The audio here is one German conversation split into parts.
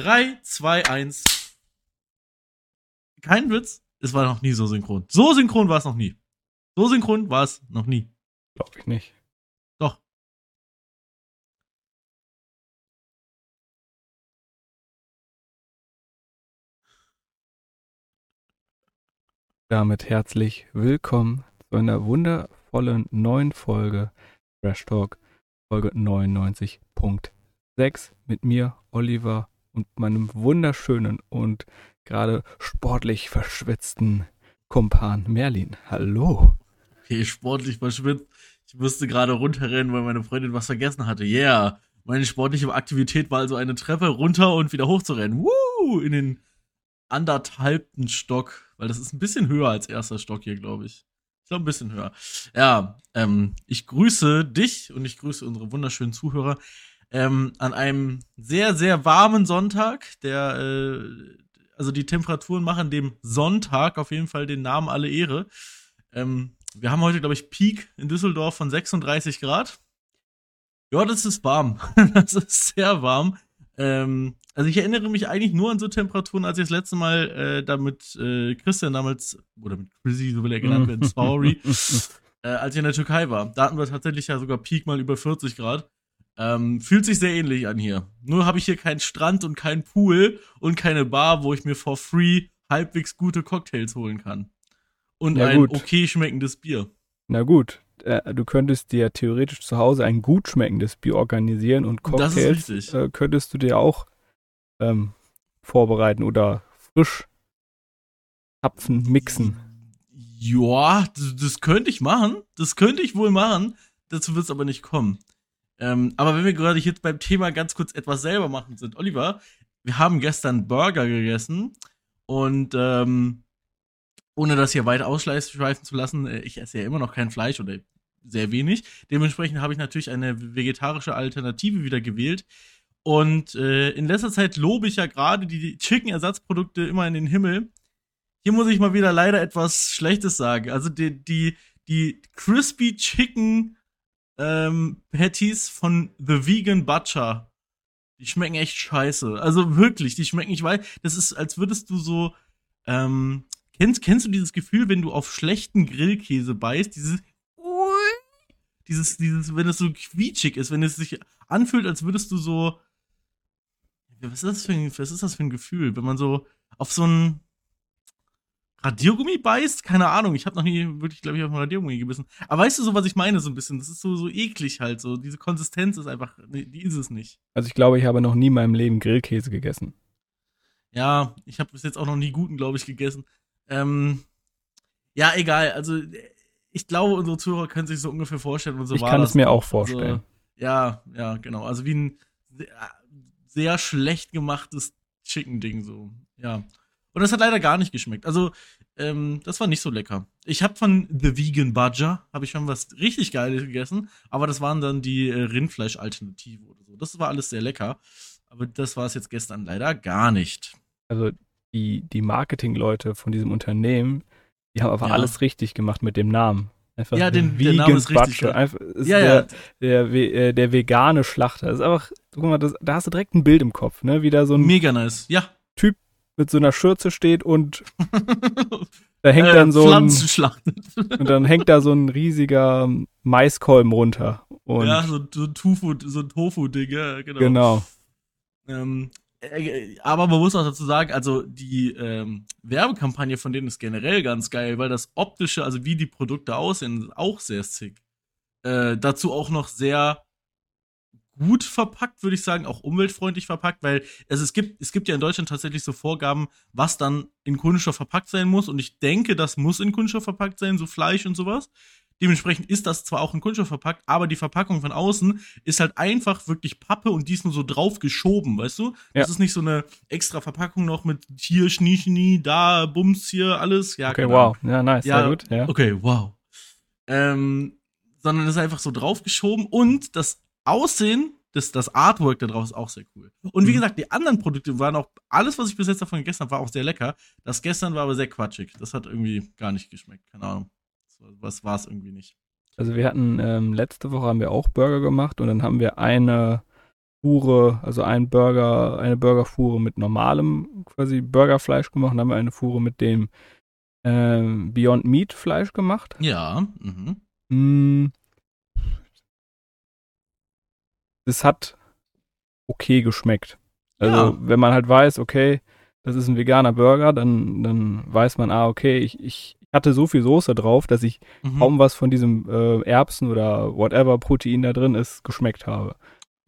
3, 2, 1. Kein Witz, es war noch nie so synchron. So synchron war es noch nie. So synchron war es noch nie. Glaube ich nicht. Doch. Damit herzlich willkommen zu einer wundervollen neuen Folge Trash Talk, Folge 99.6 mit mir, Oliver, und meinem wunderschönen und gerade sportlich verschwitzten Kumpan Merlin. Hallo. Okay, sportlich verschwitzt. Ich musste gerade runterrennen, weil meine Freundin was vergessen hatte. Yeah. Meine sportliche Aktivität war also eine Treppe runter und wieder hochzurennen. Woo! In den anderthalbten Stock. Weil das ist ein bisschen höher als erster Stock hier, glaube ich. Ich glaube, ein bisschen höher. Ja, ähm, ich grüße dich und ich grüße unsere wunderschönen Zuhörer ähm, an einem sehr, sehr warmen Sonntag, der, äh, also die Temperaturen machen dem Sonntag auf jeden Fall den Namen alle Ehre. Ähm, wir haben heute, glaube ich, Peak in Düsseldorf von 36 Grad. Ja, das ist warm. das ist sehr warm. Ähm, also ich erinnere mich eigentlich nur an so Temperaturen, als ich das letzte Mal äh, da mit äh, Christian damals, oder mit Chrissy, so will er genannt werden, sorry, äh, als ich in der Türkei war. Da hatten wir tatsächlich ja sogar Peak mal über 40 Grad. Ähm, fühlt sich sehr ähnlich an hier. Nur habe ich hier keinen Strand und keinen Pool und keine Bar, wo ich mir for free halbwegs gute Cocktails holen kann. Und Ja, ein gut. okay schmeckendes Bier. Na gut, äh, du könntest dir theoretisch zu Hause ein gut schmeckendes Bier organisieren und Das ist Cocktails richtig. äh, könntest du dir auch ähm, vorbereiten oder frisch tapfen, mixen. Ja, das, das könnte ich machen. Das könnte ich wohl machen. Dazu wird es aber nicht kommen. Ähm, aber wenn wir gerade jetzt beim Thema ganz kurz etwas selber machen sind, Oliver, wir haben gestern Burger gegessen und ähm, ohne das hier weit ausschweifen zu lassen, äh, ich esse ja immer noch kein Fleisch oder sehr wenig. Dementsprechend habe ich natürlich eine vegetarische Alternative wieder gewählt. Und äh, in letzter Zeit lobe ich ja gerade die Chicken-Ersatzprodukte immer in den Himmel. Hier muss ich mal wieder leider etwas Schlechtes sagen. Also die, die, die Crispy Chicken ähm, Patties von The Vegan Butcher, die schmecken echt scheiße. Also wirklich, die schmecken, ich weiß, das ist, als würdest du so, ähm, kennst, kennst du dieses Gefühl, wenn du auf schlechten Grillkäse beißt, dieses, dieses, dieses, wenn es so quietschig ist, wenn es sich anfühlt, als würdest du so, was ist das für ein, was ist das für ein Gefühl, wenn man so auf so ein Radiergummi beißt? Keine Ahnung, ich habe noch nie wirklich, glaube ich, auf ein Radiergummi gebissen. Aber weißt du so, was ich meine, so ein bisschen? Das ist so, so eklig halt, so. Diese Konsistenz ist einfach, nee, die ist es nicht. Also ich glaube, ich habe noch nie in meinem Leben Grillkäse gegessen. Ja, ich habe bis jetzt auch noch nie guten, glaube ich, gegessen. Ähm, ja, egal. Also, ich glaube, unsere Zuhörer können sich so ungefähr vorstellen. Und so ich war kann das es mir auch Also, vorstellen. ja, ja, genau. Also wie ein sehr, sehr schlecht gemachtes Chicken-Ding so. Ja. Und das hat leider gar nicht geschmeckt. Also, ähm, das war nicht so lecker. Ich habe von The Vegan Budger, habe ich schon was richtig Geiles gegessen, aber das waren dann die äh, Rindfleisch-Alternative oder so. Das war alles sehr lecker. Aber das war es jetzt gestern leider gar nicht. Also die, die Marketingleute von diesem Unternehmen, die haben einfach Ja. alles richtig gemacht mit dem Namen. Einfach Ja, den- der Name ist richtig, Butcher. ja. Einfach, ist ja, der, ja. Der, ve- äh, der vegane Schlachter. Ist einfach, guck mal, das, da hast du direkt ein Bild im Kopf, ne? Wie da so ein Mega nice. Ja. Mit so einer Schürze steht und da hängt Äh, dann so ein, und dann hängt da so ein riesiger Maiskolben runter. Und ja, so, so ein Tofu, so ein Tofu-Ding, ja, genau. genau. Ähm, äh, aber man muss auch dazu sagen, also die ähm, Werbekampagne von denen ist generell ganz geil, weil das optische, also wie die Produkte aussehen, ist auch sehr sick. Äh, dazu auch noch sehr gut verpackt, würde ich sagen, auch umweltfreundlich verpackt, weil also es gibt es gibt ja in Deutschland tatsächlich so Vorgaben, was dann in Kunststoff verpackt sein muss und ich denke, das muss in Kunststoff verpackt sein, so Fleisch und sowas. Dementsprechend ist das zwar auch in Kunststoff verpackt, aber die Verpackung von außen ist halt einfach wirklich Pappe und die ist nur so drauf geschoben, weißt du? Das Ja. ist nicht so eine extra Verpackung noch mit hier, Schnie, Schnie, da, Bums hier, alles. Ja, Okay, wow. Ja, nice, Ja, sehr gut. Ja. Okay, wow. Ähm, sondern ist einfach so draufgeschoben und das Aussehen, das, das Artwork da drauf ist auch sehr cool. Und wie Mhm. gesagt, die anderen Produkte waren auch, alles, was ich bis jetzt davon gegessen habe, war auch sehr lecker. Das gestern war aber sehr quatschig. Das hat irgendwie gar nicht geschmeckt. Keine Ahnung. Was war es irgendwie nicht. Also wir hatten ähm, letzte Woche haben wir auch Burger gemacht und dann haben wir eine Fuhre, also ein Burger, eine Burgerfuhre mit normalem quasi Burgerfleisch gemacht. Dann haben wir eine Fuhre mit dem ähm, Beyond Meat Fleisch gemacht. Ja. Mhm. Mm. Das hat okay geschmeckt. Also, Ja. wenn man halt weiß, okay, das ist ein veganer Burger, dann, dann weiß man, ah, okay, ich, ich hatte so viel Soße drauf, dass ich Mhm. kaum was von diesem äh, Erbsen oder whatever Protein da drin ist, geschmeckt habe.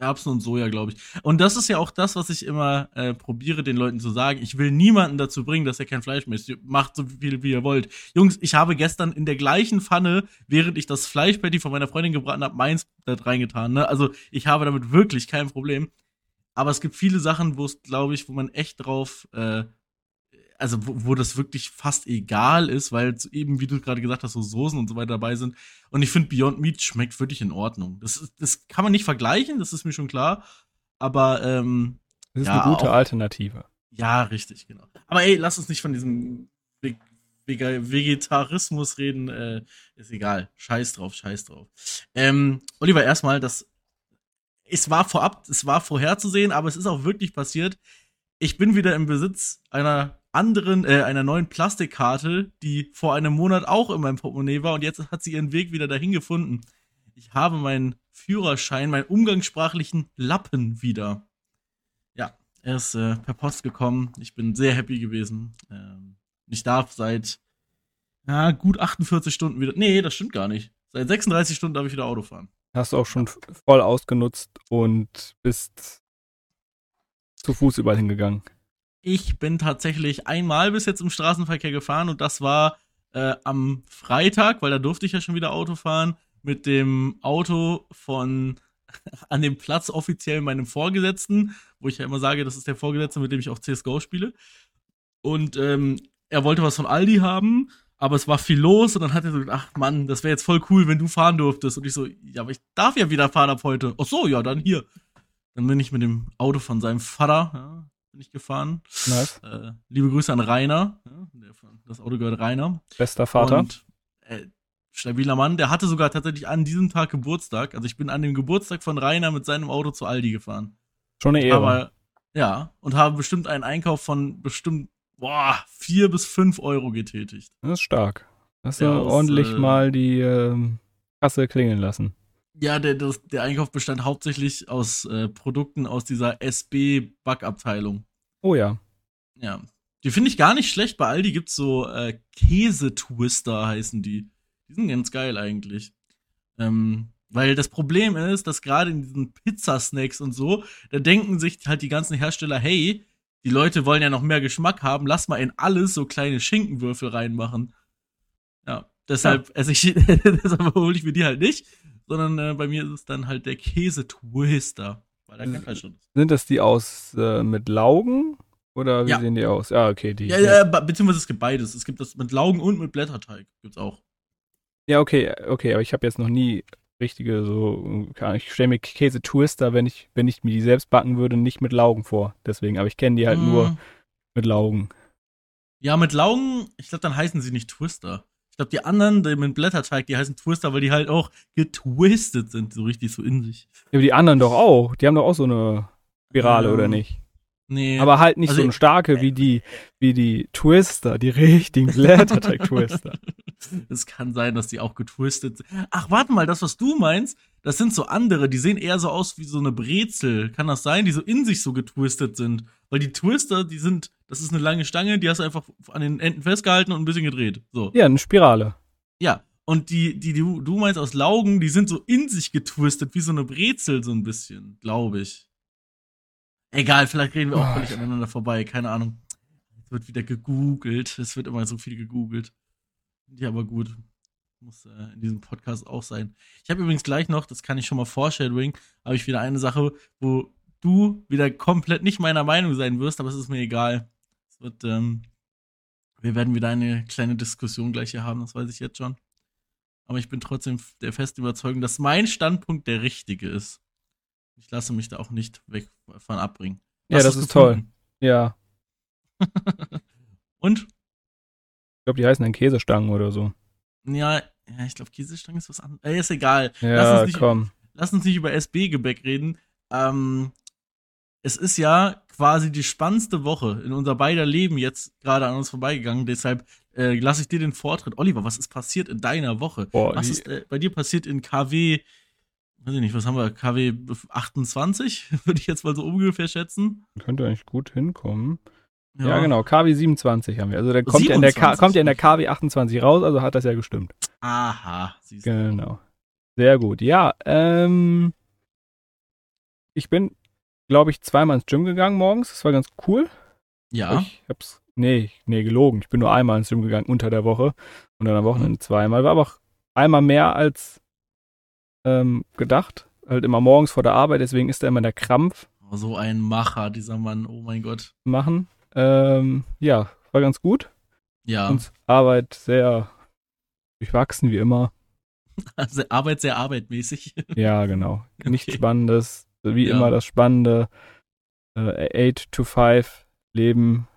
Erbsen und Soja, glaube ich. Und das ist ja auch das, was ich immer äh, probiere, den Leuten zu sagen. Ich will niemanden dazu bringen, dass er kein Fleisch mehr isst. Macht so viel, wie ihr wollt. Jungs, ich habe gestern in der gleichen Pfanne, während ich das Fleischpatty von meiner Freundin gebraten habe, meins da reingetan. Ne? Also ich habe damit wirklich kein Problem. Aber es gibt viele Sachen, wo es, glaube ich, wo man echt drauf, äh, also wo, wo das wirklich fast egal ist, weil eben, wie du gerade gesagt hast, so Soßen und so weiter dabei sind. Und ich finde, Beyond Meat schmeckt wirklich in Ordnung. Das, das kann man nicht vergleichen, das ist mir schon klar. Aber ähm, Das ist Ja, eine gute auch- Alternative. ja, richtig, genau. Aber ey, lass uns nicht von diesem Ve Vega Vegetarismus reden. Äh, ist egal. Scheiß drauf, scheiß drauf. Ähm, Oliver, erstmal, das es war vorab, es war vorherzusehen, aber es ist auch wirklich passiert. Ich bin wieder im Besitz einer anderen, äh, einer neuen Plastikkarte, die vor einem Monat auch in meinem Portemonnaie war und jetzt hat sie ihren Weg wieder dahin gefunden. Ich habe meinen Führerschein, meinen umgangssprachlichen Lappen wieder. Ja, er ist äh, per Post gekommen. Ich bin sehr happy gewesen. Ähm, ich darf seit ja, gut 48 Stunden wieder. Nee, das stimmt gar nicht. Seit 36 Stunden darf ich wieder Auto fahren. Hast du auch schon voll ausgenutzt und bist zu Fuß überall hingegangen. Ich bin tatsächlich einmal bis jetzt im Straßenverkehr gefahren und das war äh, am Freitag, weil da durfte ich ja schon wieder Auto fahren, mit dem Auto von an dem Platz offiziell meinem Vorgesetzten, wo ich ja immer sage, das ist der Vorgesetzte, mit dem ich auch CSGO spiele. Und ähm, er wollte was von Aldi haben, aber es war viel los und dann hat er so gedacht, ach Mann, das wäre jetzt voll cool, wenn du fahren durftest. Und ich so, ja, aber ich darf ja wieder fahren ab heute. Ach so, ja, dann hier. Dann bin ich mit dem Auto von seinem Vater, ja, bin ich gefahren. Nice. Äh, liebe Grüße an Rainer. Ja, das Auto gehört Rainer. Bester Vater. Und äh, stabiler Mann. Der hatte sogar tatsächlich an diesem Tag Geburtstag. Also ich bin an dem Geburtstag von Rainer mit seinem Auto zu Aldi gefahren. Schon eine Ehre. Aber ja, und habe bestimmt einen Einkauf von bestimmt boah, vier bis fünf Euro getätigt. das ist stark. Hast du Ja, ordentlich äh, mal die ähm, Kasse klingeln lassen. Ja, der, das, der Einkauf bestand hauptsächlich aus äh, Produkten aus dieser SB-Backabteilung. Oh ja. Ja. Die finde ich gar nicht schlecht. Bei Aldi gibt's so äh, Käsetwister heißen die. Die sind ganz geil eigentlich. Ähm, weil das Problem ist, dass gerade in diesen Pizzasnacks und so, da denken sich halt die ganzen Hersteller, hey, die Leute wollen ja noch mehr Geschmack haben, lass mal in alles so kleine Schinkenwürfel reinmachen. Ja, deshalb, also ich, deshalb hole ich mir die halt nicht, sondern äh, bei mir ist es dann halt der Käsetwister. Weil da kein Fleisch drin ist. Sind das die aus äh, mit Laugen? Oder wie Ja. sehen die aus? Ja, okay, die. Ja, ja, be- beziehungsweise es gibt beides. Es gibt das mit Laugen und mit Blätterteig. Gibt's auch. Ja, okay, okay, aber ich habe jetzt noch nie richtige so, ich stelle mir Käse-Twister, wenn ich, wenn ich mir die selbst backen würde, nicht mit Laugen vor. Deswegen, aber ich kenne die halt Mm, nur mit Laugen. Ja, mit Laugen, ich glaube, dann heißen sie nicht Twister. Ich glaube, die anderen, die mit Blätterteig, die heißen Twister, weil die halt auch getwistet sind, so richtig so in sich. Ja, aber die anderen doch auch. Die haben doch auch so eine Spirale, Ähm, oder nicht? Nee. Aber halt nicht also so eine starke wie die, wie die Twister, die richtigen Blätterteig-Twister. es kann sein, dass die auch getwistet sind. Ach, warte mal, das, was du meinst, das sind so andere, die sehen eher so aus wie so eine Brezel. Kann das sein, die so in sich so getwistet sind? Weil die Twister, die sind, das ist eine lange Stange, die hast du einfach an den Enden festgehalten und ein bisschen gedreht. So. Ja, eine Spirale. Ja, und die, die, die du, meinst aus Laugen, die sind so in sich getwistet, wie so eine Brezel, so ein bisschen, glaube ich. Egal, vielleicht reden wir auch Oh. völlig aneinander vorbei, keine Ahnung. Es wird wieder gegoogelt, es wird immer so viel gegoogelt. Ja, aber gut. Muss äh, in diesem Podcast auch sein. Ich habe übrigens gleich noch, das kann ich schon mal foreshadowing, habe ich wieder eine Sache, wo du wieder komplett nicht meiner Meinung sein wirst, aber es ist mir egal. Es wird, ähm, wir werden wieder eine kleine Diskussion gleich hier haben, das weiß ich jetzt schon. Aber ich bin trotzdem der festen Überzeugung, dass mein Standpunkt der richtige ist. Ich lasse mich da auch nicht weg von abbringen. Ja, Hast das du's ist toll. gefunden? Ja. Und? Ich glaube, die heißen dann Käsestangen oder so. Ja, ja ich glaube, Käsestange ist was anderes. Äh, ist egal. Lass Ja, uns nicht, komm. lass uns nicht über SB-Gebäck reden. Ähm, es ist ja quasi die spannendste Woche in unser beider Leben jetzt gerade an uns vorbeigegangen. Deshalb äh, lasse ich dir den Vortritt. Oliver, was ist passiert in deiner Woche? Boah, was ist äh, bei dir passiert in KW, weiß ich nicht, was haben wir, KW 28? Würde ich jetzt mal so ungefähr schätzen. Könnte eigentlich gut hinkommen. Ja, genau. KW 27 haben wir. Also der kommt ja, in der K 27? kommt ja in der KW 28 raus, also hat das ja gestimmt. Aha, siehst du. Genau. Sehr gut. Ja, ähm, ich bin, glaube ich, zweimal ins Gym gegangen morgens. Das war ganz cool. Ja, Ich hab's, nee, nee, gelogen. Ich bin nur einmal ins Gym gegangen unter der Woche und dann am Wochenende zweimal. War aber auch einmal mehr als ähm, gedacht. Halt immer morgens vor der Arbeit, deswegen ist da immer der Krampf Oh, so ein Macher, dieser Mann, oh mein Gott. machen. Ähm, ja, war ganz gut. Ja, Und Arbeit sehr durchwachsen, wie immer. also Arbeit sehr arbeitmäßig. Ja, genau. Nichts Okay. Spannendes. Wie Ja. immer das Spannende. Äh, 8 to 5 Leben.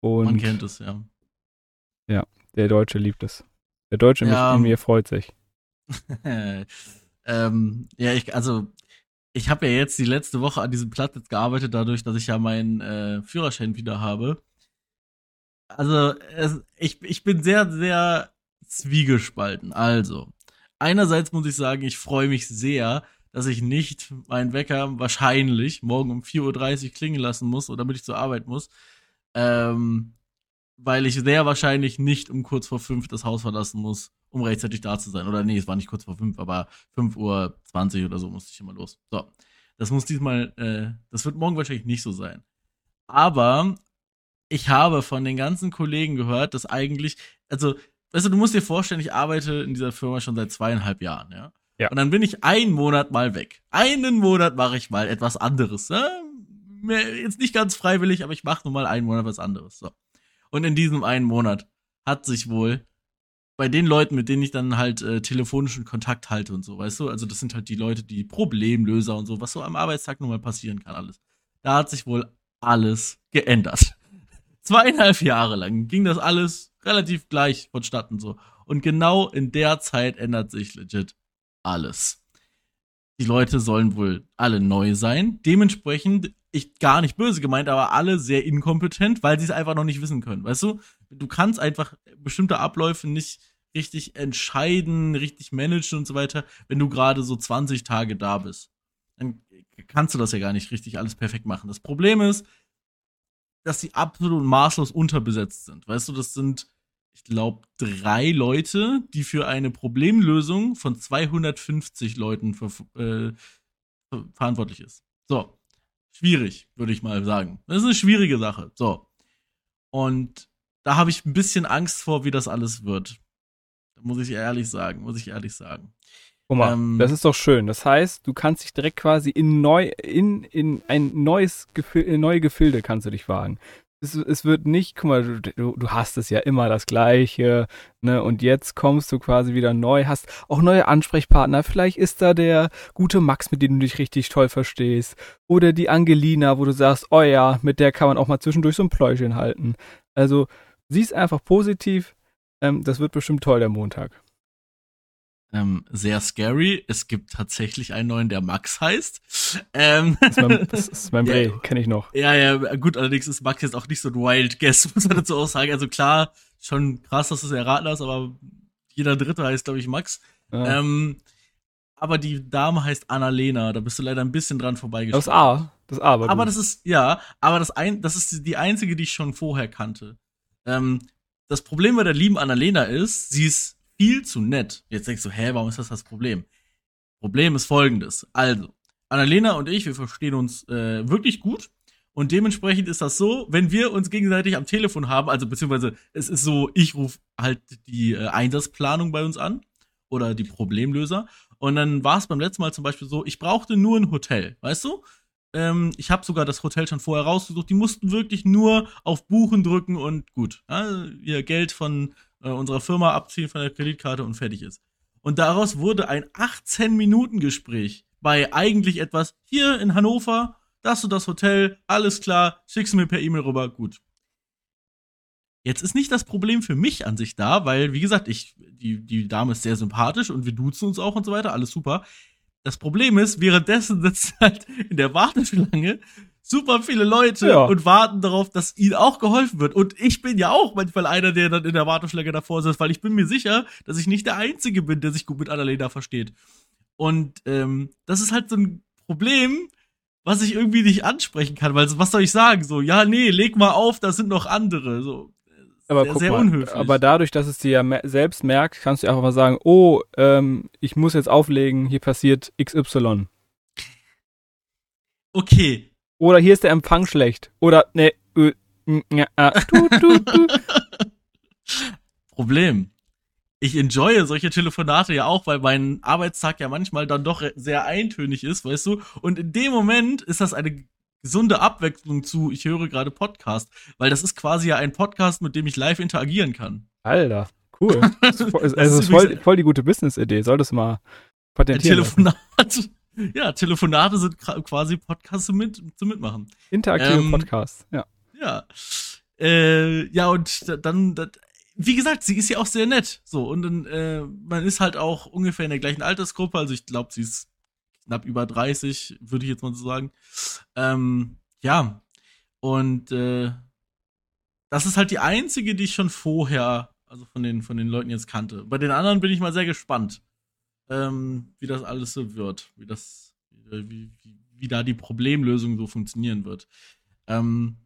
Und Man kennt es, ja. der Deutsche liebt es. Der Deutsche Ja. in mir freut sich. ähm, ja, ich, also, ich habe ja jetzt die letzte Woche an diesem Platz jetzt gearbeitet, dadurch, dass ich ja meinen äh, Führerschein wieder habe. Also, es, ich, ich bin sehr, sehr zwiegespalten. Also, einerseits muss ich sagen, ich freue mich sehr, dass ich nicht meinen Wecker wahrscheinlich morgen um 4.30 Uhr klingen lassen muss oder damit ich zur Arbeit muss. Ähm, weil ich sehr wahrscheinlich nicht um kurz vor fünf das Haus verlassen muss, um rechtzeitig da zu sein. Oder nee, es war nicht kurz vor fünf, aber 5.20 Uhr oder so musste ich immer los. So. Das muss diesmal, äh, das wird morgen wahrscheinlich nicht so sein. Aber ich habe von den ganzen Kollegen gehört, dass eigentlich, also, weißt du, du musst dir vorstellen, ich arbeite in dieser Firma schon seit zweieinhalb Jahren, ja. Ja. Und dann bin ich einen Monat mal weg. Einen Monat mache ich mal etwas anderes. Mehr- Jetzt nicht ganz freiwillig, aber ich mache nur mal einen Monat was anderes. So. Und in diesem einen Monat hat sich wohl bei den Leuten, mit denen ich dann halt äh, telefonischen Kontakt halte und so, weißt du, also das sind halt die Leute, die Problemlöser und so, was so am Arbeitstag nun mal passieren kann, alles. Da hat sich wohl alles geändert. Zweieinhalb Jahre lang ging das alles relativ gleich vonstatten so. Und genau in der Zeit ändert sich legit alles. Die Leute sollen wohl alle neu sein. Dementsprechend, ich gar nicht böse gemeint, aber alle sehr inkompetent, weil sie es einfach noch nicht wissen können. Weißt du? Du kannst einfach bestimmte Abläufe nicht richtig entscheiden, richtig managen und so weiter, wenn du gerade so 20 Tage da bist. Dann kannst du das ja gar nicht richtig alles perfekt machen. Das Problem ist, dass sie absolut maßlos unterbesetzt sind. Weißt du, das sind, ich glaube, drei Leute, die für eine Problemlösung von 250 Leuten ver äh, ver verantwortlich ist. So. Schwierig, würde ich mal sagen. Das ist eine schwierige Sache. So. Und da habe ich ein bisschen Angst vor, wie das alles wird. Muss ich ehrlich sagen, muss ich ehrlich sagen. Guck mal, Ähm, das ist doch schön. Das heißt, du kannst dich direkt quasi in neu, in, in ein neues Gefil in neue Gefilde kannst du dich wagen. Es, es wird nicht, guck mal, du, du, hast es ja immer das Gleiche, ne? Und jetzt kommst du quasi wieder neu, hast auch neue Ansprechpartner. Vielleicht ist da der gute Max, mit dem du dich richtig toll verstehst. Oder die Angelina, wo du sagst, oh ja, mit der kann man auch mal zwischendurch so ein Pläuschen halten. Also, sieh's einfach positiv. Ähm, das wird bestimmt toll, der Montag. Ähm, sehr scary. Es gibt tatsächlich einen neuen, der Max heißt. Ähm, Das ist mein, das ist mein Ja. Kenne ich noch. Ja, ja, gut, allerdings ist Max jetzt auch nicht so ein Wild Guess, muss man dazu auch sagen. Also klar, schon krass, dass du es erraten hast, aber jeder Dritte heißt, glaube ich, Max. Ja. Ähm, aber die Dame heißt Annalena, da bist du leider ein bisschen dran das vorbeigeschaut. A. Das A war aber gut. das ist, ja, aber das, ein, das ist die einzige, die ich schon vorher kannte. Ähm, das Problem bei der lieben Annalena ist, sie ist viel zu nett. Jetzt denkst du, hä, warum ist das das Problem? Problem ist folgendes. Also, Annalena und ich, wir verstehen uns äh, wirklich gut. Und dementsprechend ist das so, wenn wir uns gegenseitig am Telefon haben, also beziehungsweise es ist so, ich rufe halt die äh, Einsatzplanung bei uns an oder die Problemlöser. Und dann war es beim letzten Mal zum Beispiel so, ich brauchte nur ein Hotel, weißt du? Ähm, ich habe sogar das Hotel schon vorher rausgesucht. Die mussten wirklich nur auf Buchen drücken und gut, ja, ihr Geld von äh, unserer Firma abziehen von der Kreditkarte und fertig ist. Und daraus wurde ein 18-Minuten-Gespräch bei eigentlich etwas hier in Hannover, das und das Hotel, alles klar, schickst du mir per E-Mail rüber, gut. Jetzt ist nicht das Problem für mich an sich da, weil, wie gesagt, ich, die, die Dame ist sehr sympathisch und wir duzen uns auch und so weiter, alles super. Das Problem ist, währenddessen sitzt halt in der Warteschlange super viele Leute Ja. und warten darauf, dass ihnen auch geholfen wird. Und ich bin ja auch manchmal einer, der dann in der Warteschlange davor sitzt, weil ich bin mir sicher, dass ich nicht der Einzige bin, der sich gut mit Annalena versteht. Und ähm, das ist halt so ein Problem, was ich irgendwie nicht ansprechen kann, weil was soll ich sagen? So, ja, nee, leg mal auf, da sind noch andere. So, Aber sehr, guck sehr mal, unhöflich. aber dadurch, dass es dir ja selbst merkt, kannst du einfach mal sagen, oh, ähm, ich muss jetzt auflegen, hier passiert XY. okay, Oder hier ist der Empfang schlecht. Oder, ne, n, ja, ah, tu, tu, tu. Problem. Ich enjoye solche Telefonate ja auch, weil mein Arbeitstag ja manchmal dann doch sehr eintönig ist, weißt du? Und in dem Moment ist das eine gesunde Abwechslung zu, ich höre gerade Podcast, weil das ist quasi ja ein Podcast, mit dem ich live interagieren kann. Alter, cool. Das ist, voll- Das also, ist voll, voll die gute Business-Idee. Solltest du mal Ein patentieren. lassen. Telefonat. Ja, Telefonate sind quasi Podcasts zum, mit, zum Mitmachen. Interaktive Ähm, Podcasts, ja. Ja. Äh, ja, und da- dann, da- wie gesagt, sie ist ja auch sehr nett. So, und dann, äh, man ist halt auch ungefähr in der gleichen Altersgruppe. Also ich glaube, sie ist knapp über 30, würde ich jetzt mal so sagen. Ähm, ja. Und äh, das ist halt die einzige, die ich schon vorher, also von den, von den Leuten jetzt kannte. Bei den anderen bin ich mal sehr gespannt, ähm, wie das alles so wird, wie das, wie, wie, wie da die Problemlösung so funktionieren wird. Ähm,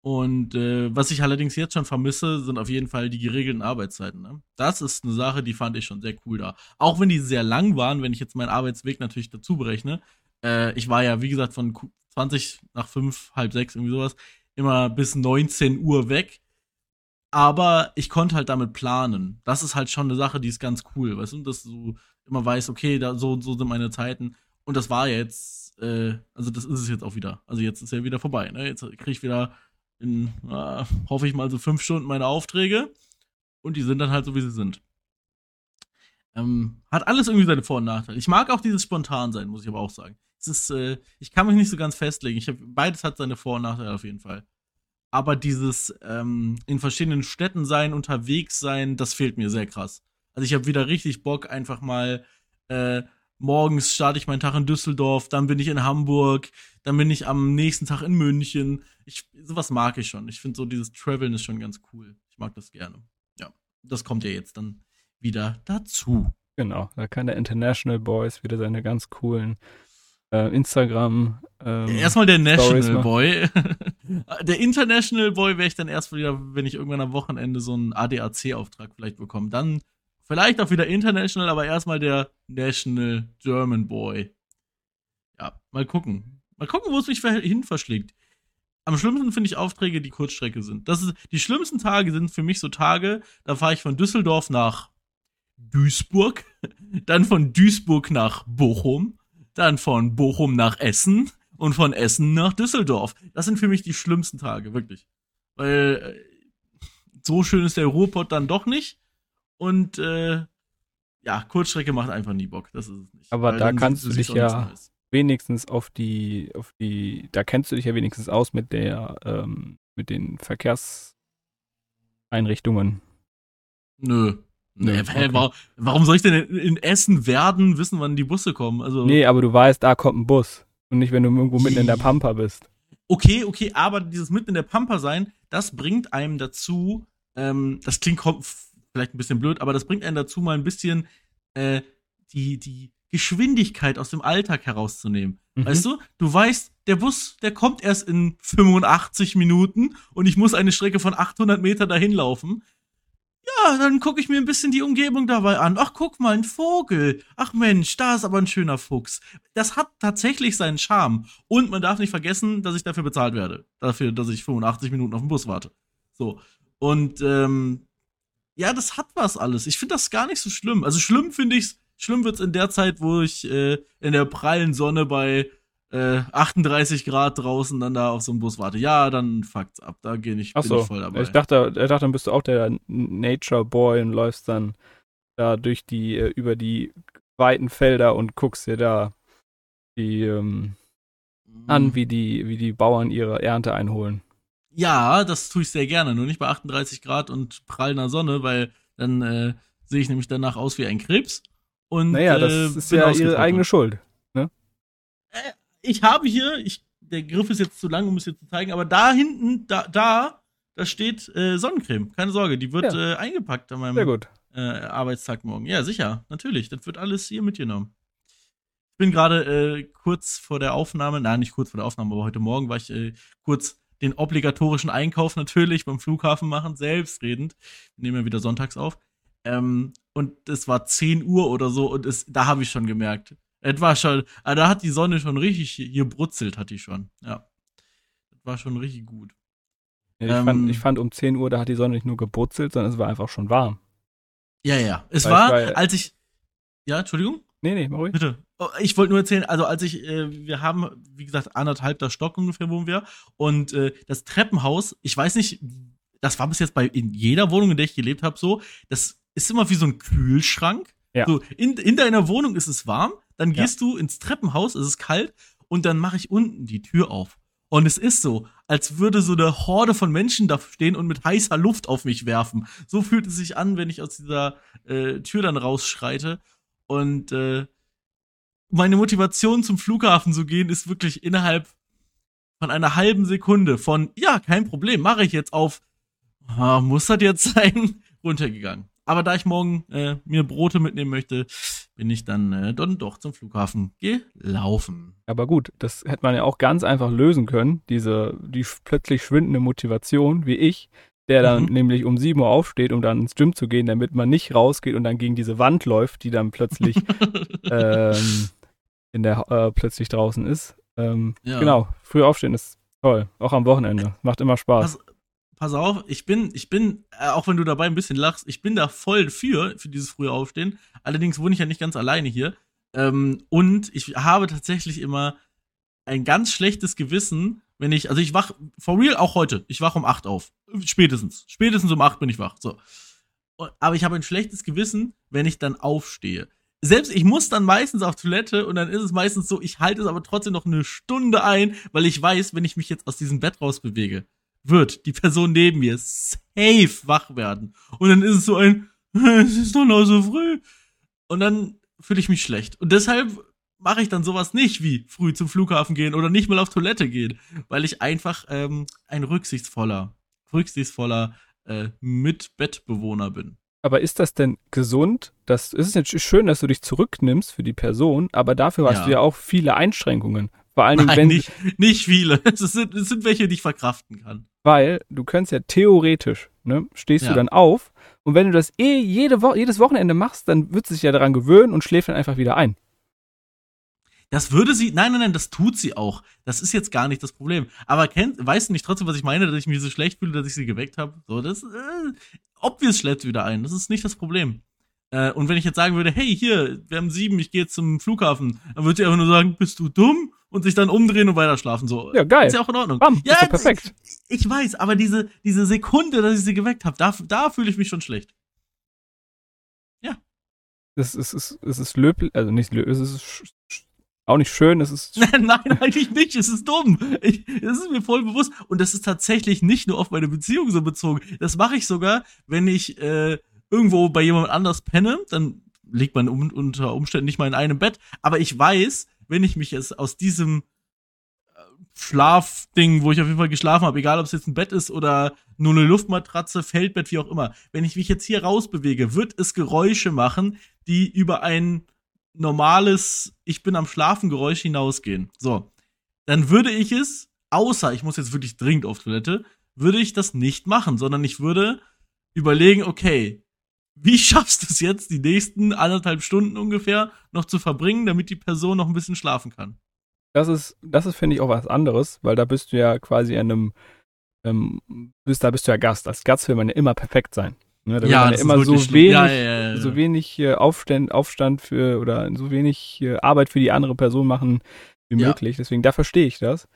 und äh, was ich allerdings jetzt schon vermisse, sind auf jeden Fall die geregelten Arbeitszeiten. Ne? Das ist eine Sache, die fand ich schon sehr cool da. Auch wenn die sehr lang waren, wenn ich jetzt meinen Arbeitsweg natürlich dazu berechne. Äh, ich war ja, wie gesagt, von Ku- 20 nach 5, halb 6, irgendwie sowas, immer bis 19 Uhr weg. Aber ich konnte halt damit planen. Das ist halt schon eine Sache, die ist ganz cool, weißt du, dass du immer weißt, okay, da, so, so sind meine Zeiten. Und das war jetzt, äh, also das ist es jetzt auch wieder. Also jetzt ist ja wieder vorbei. Ne? Jetzt kriege ich wieder in, äh, hoffe ich mal, so fünf Stunden meine Aufträge. Und die sind dann halt so, wie sie sind. Ähm, hat alles irgendwie seine Vor- und Nachteile. Ich mag auch dieses Spontan-Sein, muss ich aber auch sagen. Es ist, äh, ich kann mich nicht so ganz festlegen. Ich hab, beides hat seine Vor- und Nachteile auf jeden Fall. Aber dieses ähm, in verschiedenen Städten sein, unterwegs sein, das fehlt mir sehr krass. Also ich habe wieder richtig Bock, einfach mal äh, morgens starte ich meinen Tag in Düsseldorf, dann bin ich in Hamburg, dann bin ich am nächsten Tag in München. Ich, sowas mag ich schon. Ich finde so dieses Traveln ist schon ganz cool. Ich mag das gerne. Ja, das kommt ja jetzt dann wieder dazu. Genau. Da kann der International Boys wieder seine ganz coolen äh, Instagram. Ähm, Erstmal der National. Boy. der International Boy wäre ich dann erst wieder, wenn ich irgendwann am Wochenende so einen ADAC-Auftrag vielleicht bekomme. Dann vielleicht auch wieder International, aber erstmal der National German Boy. Ja, mal gucken. Mal gucken, wo es mich hin verschlägt. Am schlimmsten finde ich Aufträge, die Kurzstrecke sind. Das ist, die schlimmsten Tage sind für mich so Tage, da fahre ich von Düsseldorf nach Duisburg, dann von Duisburg nach Bochum, dann von Bochum nach Essen und von Essen nach Düsseldorf. Das sind für mich die schlimmsten Tage, wirklich. Weil äh, so schön ist der Ruhrpott dann doch nicht. Und äh, ja, Kurzstrecke macht einfach nie Bock. Das ist es nicht. Aber Weil da kannst du dich ja- wenigstens auf die, auf die, da kennst du dich ja wenigstens aus mit der, ähm, mit den Verkehrseinrichtungen. Nö. Nö, Nee, okay. hä, wa- Warum soll ich denn in Essen werden wissen, wann die Busse kommen? Also Nee, aber du weißt, da kommt ein Bus. Und nicht, wenn du irgendwo mitten in der Pampa bist. okay, okay, aber dieses mitten in der Pampa sein, das bringt einem dazu, ähm, das klingt vielleicht ein bisschen blöd, aber das bringt einen dazu, mal ein bisschen äh, die, die Geschwindigkeit aus dem Alltag herauszunehmen. Mhm. Weißt du, du weißt, der Bus, der kommt erst in 85 Minuten und ich muss eine Strecke von 800 Meter dahin laufen. Ja, dann gucke ich mir ein bisschen die Umgebung dabei an. Ach, guck mal, ein Vogel. Ach Mensch, da ist aber ein schöner Fuchs. Das hat tatsächlich seinen Charme. Und man darf nicht vergessen, dass ich dafür bezahlt werde. Dafür, dass ich 85 Minuten auf den Bus warte. So. Und ähm, ja, das hat was alles. Ich finde das gar nicht so schlimm. Also schlimm finde ich's. Schlimm wird's in der Zeit, wo ich äh, in der prallen Sonne bei äh, 38 Grad draußen dann da auf so einem Bus warte. Ja, dann fuckt's ab. Da gehe ich, bin Achso, ich voll dabei. ich dachte, ich dachte, dann bist du auch der Nature Boy und läufst dann da durch die, äh, über die weiten Felder und guckst dir da die ähm, Mhm. an, wie die, wie die Bauern ihre Ernte einholen. Ja, das tue ich sehr gerne. Nur nicht bei 38 Grad und prallender Sonne, weil dann äh, sehe ich nämlich danach aus wie ein Krebs. Und, Naja, äh, das ist bin ja ihre eigene Schuld. Ich habe hier, ich der Griff ist jetzt zu lang, um es jetzt zu zeigen, aber da hinten, da, da, da steht äh, Sonnencreme. Keine Sorge, die wird Ja. äh, eingepackt an Sehr meinem gut. äh, Arbeitstag morgen. Ja, sicher, natürlich. Das wird alles hier mitgenommen. Ich bin gerade äh, kurz vor der Aufnahme, nein, nicht kurz vor der Aufnahme, aber heute Morgen war ich äh, kurz den obligatorischen Einkauf natürlich beim Flughafen machen, selbstredend. Wir nehmen ja wieder sonntags auf. Ähm, und es war 10 Uhr oder so und es, da habe ich schon gemerkt. Es war schon, ah, da hat die Sonne schon richtig hier, hier brutzelt, hat die schon. Ja. Das war schon richtig gut. Ja, ich, Ähm, fand, ich fand um 10 Uhr, da hat die Sonne nicht nur gebrutzelt, sondern es war einfach schon warm. Ja, ja. Es Weil- war, weil- als ich. Ja, Entschuldigung? Nee, nee, mach ruhig. Bitte. Oh, Ich wollte nur erzählen, also als ich, äh, wir haben, wie gesagt, anderthalbter Stock ungefähr wohnen wir. Und äh, das Treppenhaus, ich weiß nicht, das war bis jetzt bei in jeder Wohnung, in der ich gelebt habe, so, das ist immer wie so ein Kühlschrank. Ja. So, in, in deiner Wohnung ist es warm, dann Ja. gehst du ins Treppenhaus, es ist kalt, und dann mache ich unten die Tür auf. Und es ist so, als würde so eine Horde von Menschen da stehen und mit heißer Luft auf mich werfen. So fühlt es sich an, wenn ich aus dieser äh, Tür dann rausschreite. Und äh, meine Motivation zum Flughafen zu gehen ist wirklich innerhalb von einer halben Sekunde von ja, kein Problem, mache ich jetzt auf ah, muss das jetzt sein, runtergegangen. Aber da ich morgen äh, mir Brote mitnehmen möchte, bin ich dann, äh, dann doch zum Flughafen gelaufen. Aber gut, das hätte man ja auch ganz einfach lösen können, diese, die plötzlich schwindende Motivation, wie ich, der dann Mhm. nämlich um 7 Uhr aufsteht, um dann ins Gym zu gehen, damit man nicht rausgeht und dann gegen diese Wand läuft, die dann plötzlich ähm, in der äh, plötzlich draußen ist. Ähm, Ja. Genau, früh aufstehen ist toll, auch am Wochenende. Macht immer Spaß. Pass, pass auf, ich bin, ich bin, äh, auch wenn du dabei ein bisschen lachst, ich bin da voll für, für dieses frühe Aufstehen. Allerdings wohne ich ja nicht ganz alleine hier. Ähm, und ich habe tatsächlich immer ein ganz schlechtes Gewissen, wenn ich, also ich wach, for real, auch heute, ich wach um 8 auf. Spätestens. Spätestens um 8 bin ich wach. So. Aber ich habe ein schlechtes Gewissen, wenn ich dann aufstehe. Selbst ich muss dann meistens auf Toilette und dann ist es meistens so, ich halte es aber trotzdem noch eine Stunde ein, weil ich weiß, wenn ich mich jetzt aus diesem Bett rausbewege, wird die Person neben mir safe wach werden. Und dann ist es so ein, es ist doch noch so früh. Und dann fühle ich mich schlecht. Und deshalb mache ich dann sowas nicht wie früh zum Flughafen gehen oder nicht mal auf Toilette gehen, weil ich einfach ähm, ein rücksichtsvoller, rücksichtsvoller äh, Mitbettbewohner bin. Aber ist das denn gesund? Das es ist jetzt schön, dass du dich zurücknimmst für die Person, aber dafür hast Ja. du ja auch viele Einschränkungen. Vor allen Dingen, Nein, wenn, nicht, nicht viele. Es sind, es sind welche, die ich verkraften kann. weil du könntest ja theoretisch, ne, stehst Ja. du dann auf und wenn du das eh jede Wo jedes Wochenende machst, dann wird sie sich ja daran gewöhnen und schläft dann einfach wieder ein. Das würde sie, nein, nein, nein, das tut sie auch. Das ist jetzt gar nicht das Problem. Aber kennt, weißt du nicht trotzdem, was ich meine, dass ich mich so schlecht fühle, dass ich sie geweckt habe? So, das, äh, obvious schläft sie wieder ein. Das ist nicht das Problem. Äh, und wenn ich jetzt sagen würde, hey, hier, wir haben sieben, ich gehe jetzt zum Flughafen, dann würde sie einfach nur sagen, bist du dumm? Und sich dann umdrehen und weiterschlafen. So, Ja, geil. ist ja auch in Ordnung. Bam, ja, ist perfekt. Ich, ich weiß, aber diese, diese Sekunde, dass ich sie geweckt habe, da, da fühle ich mich schon schlecht. Es ist, es ist, es ist löblich, also nicht löblich, es ist auch nicht schön, es ist Nein, eigentlich nicht. Es ist dumm. Ich, das ist mir voll bewusst. Und das ist tatsächlich nicht nur auf meine Beziehung so bezogen. Das mache ich sogar, wenn ich äh, irgendwo bei jemand anders penne. Dann liegt man um, unter Umständen nicht mal in einem Bett. Aber ich weiß, wenn ich mich jetzt aus diesem äh, Schlafding, wo ich auf jeden Fall geschlafen habe, egal ob es jetzt ein Bett ist oder nur eine Luftmatratze, Feldbett, wie auch immer, wenn ich mich jetzt hier rausbewege, wird es Geräusche machen, die über ein normales Ich bin am Schlafen Geräusch hinausgehen. So. Dann würde ich es, außer ich muss jetzt wirklich dringend auf Toilette, würde ich das nicht machen, sondern ich würde überlegen, okay, wie schaffst du es jetzt, die nächsten anderthalb Stunden ungefähr noch zu verbringen, damit die Person noch ein bisschen schlafen kann? Das ist, das ist, finde ich, auch was anderes, weil da bist du ja quasi an einem, ähm, bist, da bist du ja Gast. Als Gast will man ja immer perfekt sein. Ne? Da will man ja immer so wenig, Ja, ja, ja, ja. so wenig äh, Aufstand, Aufstand für oder so wenig äh, Arbeit für die andere Person machen wie Ja. möglich. Deswegen, da verstehe ich das.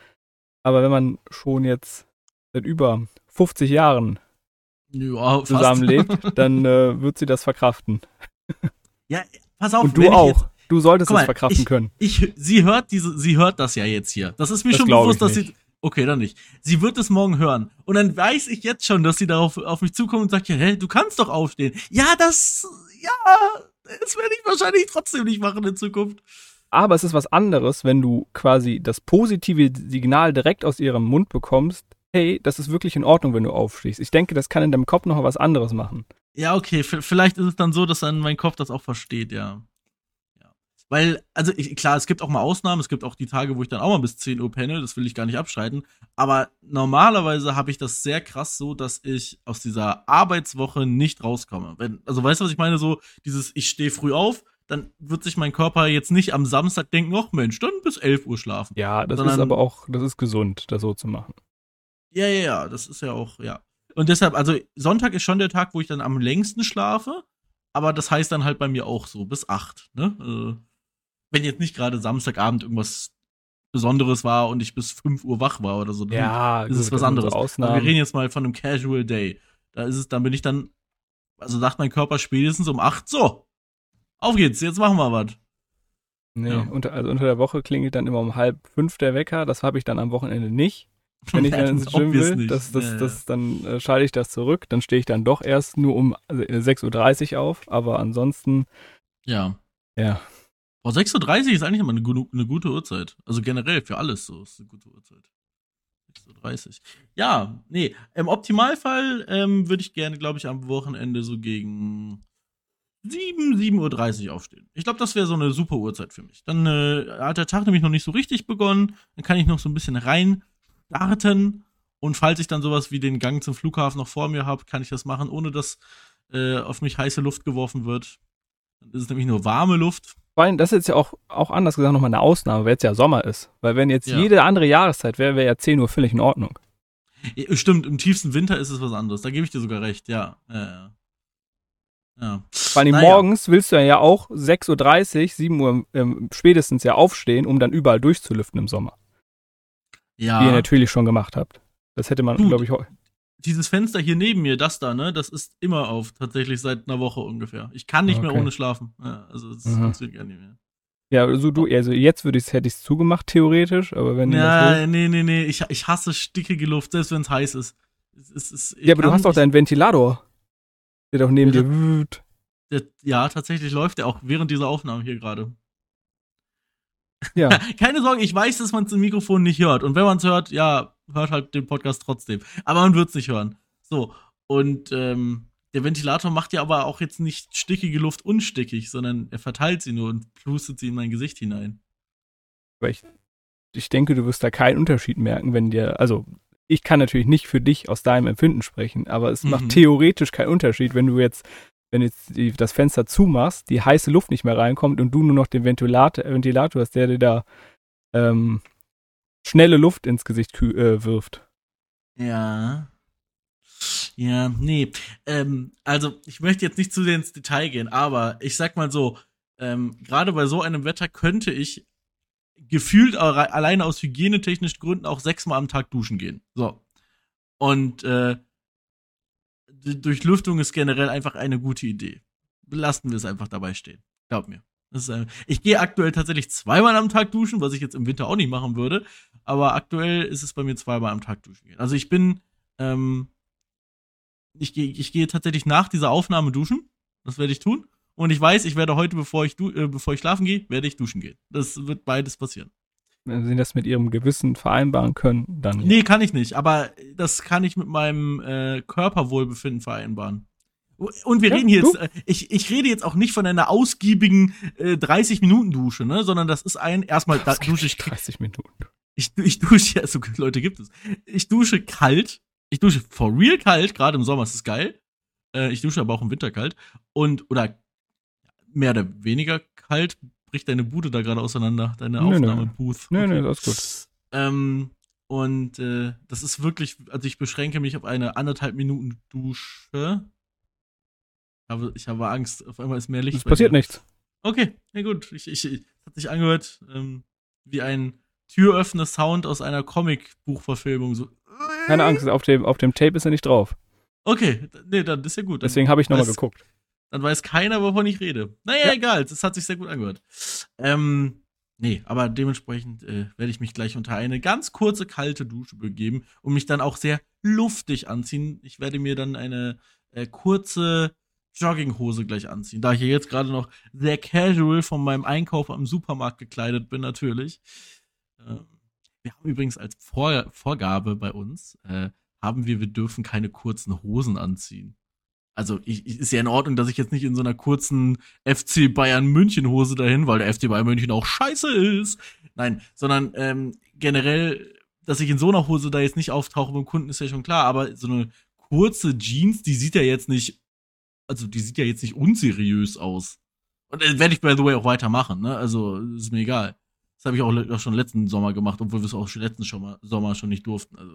Aber wenn man schon jetzt seit über 50 Jahren ja, zusammenlebt, dann äh, wird sie das verkraften. Ja, pass auf, Und du ich auch. Du solltest Guck es mal, verkraften können. ich, sie hört diese, sie hört das ja jetzt hier. Das ist mir Das schon bewusst, ich dass nicht. sie, okay, dann nicht. Sie wird es morgen hören. Und dann weiß ich jetzt schon, dass sie darauf, auf mich zukommt und sagt, ja, hä, du kannst doch aufstehen. Ja, das, ja, das werde ich wahrscheinlich trotzdem nicht machen in Zukunft. Aber es ist was anderes, wenn du quasi das positive Signal direkt aus ihrem Mund bekommst, hey, das ist wirklich in Ordnung, wenn du aufstehst. Ich denke, das kann in deinem Kopf noch was anderes machen. Ja, okay, vielleicht ist es dann so, dass dann mein Kopf das auch versteht, ja. ja. Weil, also ich, klar, es gibt auch mal Ausnahmen, es gibt auch die Tage, wo ich dann auch mal bis 10 Uhr penne, das will ich gar nicht abschreiten. Aber normalerweise habe ich das sehr krass so, dass ich aus dieser Arbeitswoche nicht rauskomme. Wenn, also weißt du, was ich meine? So, dieses, ich stehe früh auf, dann wird sich mein Körper jetzt nicht am Samstag denken, ach Mensch, dann bis 11 Uhr schlafen. Ja, das Sondern, ist aber auch, das ist gesund, das so zu machen. Ja, ja, ja, das ist ja auch, ja. Und deshalb, also Sonntag ist schon der Tag, wo ich dann am längsten schlafe, aber das heißt dann halt bei mir auch so bis acht, ne? Also, wenn jetzt nicht gerade Samstagabend irgendwas Besonderes war und ich bis 5 Uhr wach war oder so, dann ja, ist es was anderes. Aber wir reden jetzt mal von einem Casual Day. Da ist es, dann bin ich dann, also sagt mein Körper spätestens um acht, so, auf geht's, jetzt machen wir was. Nee, ja. unter, also unter der Woche klingelt dann immer um halb fünf der Wecker, das habe ich dann am Wochenende nicht wenn ich dann ins Gym will, das, das, ja, das, dann äh, schalte ich das zurück. Dann stehe ich dann doch erst nur um 6.30 Uhr auf, aber ansonsten. Ja. Ja. Oh, 6.30 Uhr ist eigentlich immer eine, eine, gute Uhrzeit. Also generell für alles so ist eine gute Uhrzeit. 6.30 Uhr. Ja, nee. Im Optimalfall ähm, würde ich gerne, glaube ich, am Wochenende so gegen 7, 7.30 Uhr aufstehen. Ich glaube, das wäre so eine super Uhrzeit für mich. Dann äh, hat der Tag nämlich noch nicht so richtig begonnen. Dann kann ich noch so ein bisschen rein starten. Und falls ich dann sowas wie den Gang zum Flughafen noch vor mir habe, kann ich das machen, ohne dass äh, auf mich heiße Luft geworfen wird. Dann ist es nämlich nur warme Luft. Vor allem, das ist jetzt ja auch, auch anders gesagt nochmal eine Ausnahme, weil jetzt ja Sommer ist. Weil wenn jetzt ja. jede andere Jahreszeit wäre, wäre ja 10 Uhr völlig in Ordnung. Stimmt, im tiefsten Winter ist es was anderes. Da gebe ich dir sogar recht, ja. ja, ja. Ja. Vor allem naja. morgens willst du ja auch 6.30 Uhr, 7 Uhr ähm, spätestens ja aufstehen, um dann überall durchzulüften im Sommer. Ja. Die ihr natürlich schon gemacht habt. Das hätte man, glaube ich, auch. Dieses Fenster hier neben mir, das da, ne, das ist immer auf, tatsächlich seit einer Woche ungefähr. Ich kann nicht okay. mehr ohne schlafen. Ja, also es mhm. funktioniert gar nicht mehr. Ja, also du, also jetzt würde ich hätte ich es zugemacht, theoretisch, aber wenn Ja, nee, nee, nee. Ich, ich hasse stickige Luft, selbst wenn es heiß ist. Es, es, es, ja, aber du hast doch deinen Ventilator. Der doch neben ja, dir wüt. Ja, tatsächlich läuft der auch während dieser Aufnahme hier gerade. Ja. Keine Sorge, ich weiß, dass man es im Mikrofon nicht hört. Und wenn man es hört, ja, hört halt den Podcast trotzdem. Aber man wird es nicht hören. So. Und ähm, der Ventilator macht ja aber auch jetzt nicht stickige Luft unstickig, sondern er verteilt sie nur und plustet sie in mein Gesicht hinein. Aber ich, ich denke, du wirst da keinen Unterschied merken, wenn dir, also ich kann natürlich nicht für dich aus deinem Empfinden sprechen, aber es mhm. macht theoretisch keinen Unterschied, wenn du jetzt wenn du jetzt die, das Fenster zumachst, die heiße Luft nicht mehr reinkommt und du nur noch den Ventilator, Ventilator hast, der dir da ähm, schnelle Luft ins Gesicht äh, wirft. Ja. Ja, nee. Ähm, also, ich möchte jetzt nicht zu sehr ins Detail gehen, aber ich sag mal so, ähm, gerade bei so einem Wetter könnte ich gefühlt alleine aus hygienetechnischen Gründen auch sechsmal am Tag duschen gehen. So. Und äh, Durchlüftung ist generell einfach eine gute Idee. Lassen wir es einfach dabei stehen. Glaub mir. Äh, ich gehe aktuell tatsächlich zweimal am Tag duschen, was ich jetzt im Winter auch nicht machen würde. Aber aktuell ist es bei mir zweimal am Tag duschen gehen. Also ich bin, ähm, ich gehe ich gehe tatsächlich nach dieser Aufnahme duschen. Das werde ich tun. Und ich weiß, ich werde heute, bevor ich, du, äh, bevor ich schlafen gehe, werde ich duschen gehen. Das wird beides passieren wenn sie das mit ihrem Gewissen vereinbaren können, dann. Nee, kann ich nicht, aber das kann ich mit meinem äh, Körperwohlbefinden vereinbaren. Und wir ja, reden hier jetzt, äh, ich, ich rede jetzt auch nicht von einer ausgiebigen äh, 30-Minuten-Dusche, ne, sondern das ist ein, erstmal da dusche ich. 30 Minuten. Ich, ich dusche, ja, so Leute gibt es. Ich dusche kalt. Ich dusche for real kalt, gerade im Sommer ist es geil. Äh, ich dusche aber auch im Winter kalt. Und, oder mehr oder weniger kalt, bricht deine Bude da gerade auseinander, deine Aufnahmebooth. Nee, okay. nee, das ist gut. Ähm, und äh, das ist wirklich, also ich beschränke mich auf eine anderthalb Minuten Dusche. Aber ich habe Angst, auf einmal ist mehr Licht. Es passiert dir. nichts. Okay, na nee, gut. Ich, ich, ich hat sich angehört ähm, wie ein türöffner Sound aus einer Comic-Buchverfilmung. So. Keine Angst, auf dem, auf dem Tape ist er nicht drauf. Okay, nee, dann ist ja gut. Deswegen habe ich nochmal geguckt dann weiß keiner, wovon ich rede. Naja, ja. egal, das hat sich sehr gut angehört. Ähm, nee, aber dementsprechend äh, werde ich mich gleich unter eine ganz kurze kalte Dusche begeben und mich dann auch sehr luftig anziehen. Ich werde mir dann eine äh, kurze Jogginghose gleich anziehen. Da ich hier jetzt gerade noch sehr casual von meinem Einkauf am Supermarkt gekleidet bin, natürlich. Äh, wir haben übrigens als Vor Vorgabe bei uns, äh, haben wir, wir dürfen keine kurzen Hosen anziehen. Also ich, ich, ist ja in Ordnung, dass ich jetzt nicht in so einer kurzen FC Bayern München Hose dahin, weil der FC Bayern München auch scheiße ist. Nein, sondern ähm, generell, dass ich in so einer Hose da jetzt nicht auftauche beim Kunden, ist ja schon klar. Aber so eine kurze Jeans, die sieht ja jetzt nicht, also die sieht ja jetzt nicht unseriös aus. Und äh, werde ich by the way auch weitermachen, ne? Also ist mir egal. Das habe ich auch, auch, schon letzten Sommer gemacht, obwohl wir es auch letzten Sommer schon nicht durften. Also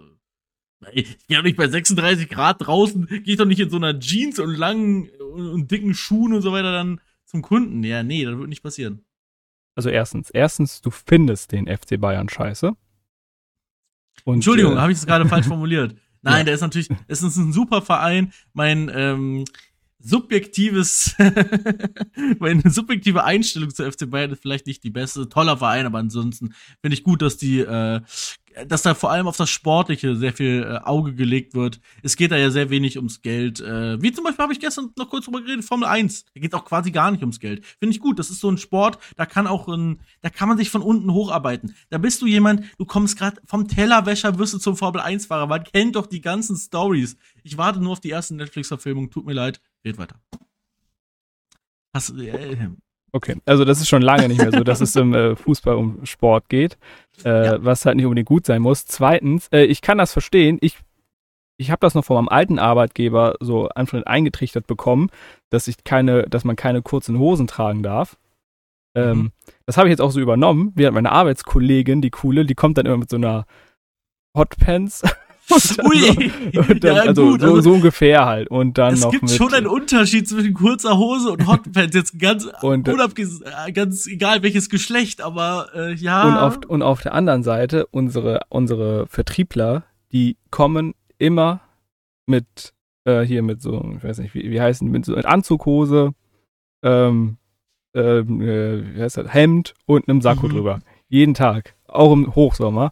ich gehe doch nicht bei 36 Grad draußen, gehe ich doch nicht in so einer Jeans und langen und, und, dicken Schuhen und so weiter dann zum Kunden. Ja, nee, das wird nicht passieren. Also erstens, erstens, du findest den FC Bayern scheiße. Und, Entschuldigung, äh, habe ich es gerade falsch formuliert. Nein, ja. der ist natürlich, es ist ein super Verein. Mein ähm, subjektives, meine subjektive Einstellung zu FC Bayern ist vielleicht nicht die beste. Toller Verein, aber ansonsten finde ich gut, dass die äh, dass da vor allem auf das Sportliche sehr viel äh, Auge gelegt wird. Es geht da ja sehr wenig ums Geld. Äh, wie zum Beispiel habe ich gestern noch kurz drüber geredet, Formel 1. Da geht auch quasi gar nicht ums Geld. Finde ich gut. Das ist so ein Sport, da kann auch ein, da kann man sich von unten hocharbeiten. Da bist du jemand, du kommst gerade vom Tellerwäscher, wirst du zum Formel 1-Fahrer. Man kennt doch die ganzen Stories. Ich warte nur auf die erste Netflix-Verfilmung. Tut mir leid. Red weiter. Hast, äh, Okay, also das ist schon lange nicht mehr so, dass es im äh, Fußball um Sport geht, äh, ja. was halt nicht unbedingt gut sein muss. Zweitens, äh, ich kann das verstehen. Ich, ich habe das noch von meinem alten Arbeitgeber so einfach eingetrichtert bekommen, dass ich keine, dass man keine kurzen Hosen tragen darf. Ähm, mhm. Das habe ich jetzt auch so übernommen. Während meine Arbeitskollegin, die coole, die kommt dann immer mit so einer Hotpants Ui, und dann, ja, also, gut, so, also, so ungefähr halt. Und dann es noch gibt mit, schon einen Unterschied zwischen kurzer Hose und Hotpants. Jetzt ganz und, äh, ganz egal welches Geschlecht, aber äh, ja. Und auf, und auf der anderen Seite, unsere, unsere Vertriebler, die kommen immer mit, äh, hier mit so, ich weiß nicht, wie, wie heißen, mit so mit Anzughose, ähm, ähm, äh, wie heißt das, Hemd und einem Sakko mhm. drüber. Jeden Tag. Auch im Hochsommer.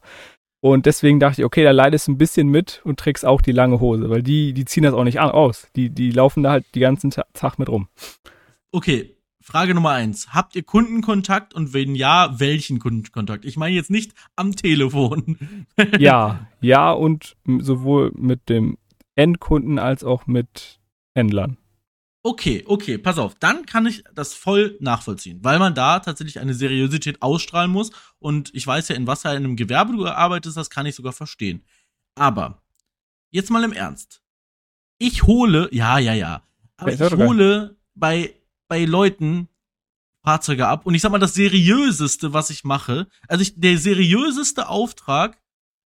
Und deswegen dachte ich, okay, da leidest du ein bisschen mit und trägst auch die lange Hose, weil die, die ziehen das auch nicht aus. Die, die laufen da halt die ganzen Tag mit rum. Okay, Frage Nummer eins. Habt ihr Kundenkontakt und wenn ja, welchen Kundenkontakt? Ich meine jetzt nicht am Telefon. ja, ja und sowohl mit dem Endkunden als auch mit Händlern. Okay, okay, pass auf. Dann kann ich das voll nachvollziehen, weil man da tatsächlich eine Seriosität ausstrahlen muss. Und ich weiß ja, in was in einem Gewerbe du arbeitest, das kann ich sogar verstehen. Aber jetzt mal im Ernst. Ich hole, ja, ja, ja. Aber ich hole bei, bei Leuten Fahrzeuge ab. Und ich sag mal, das seriöseste, was ich mache, also ich, der seriöseste Auftrag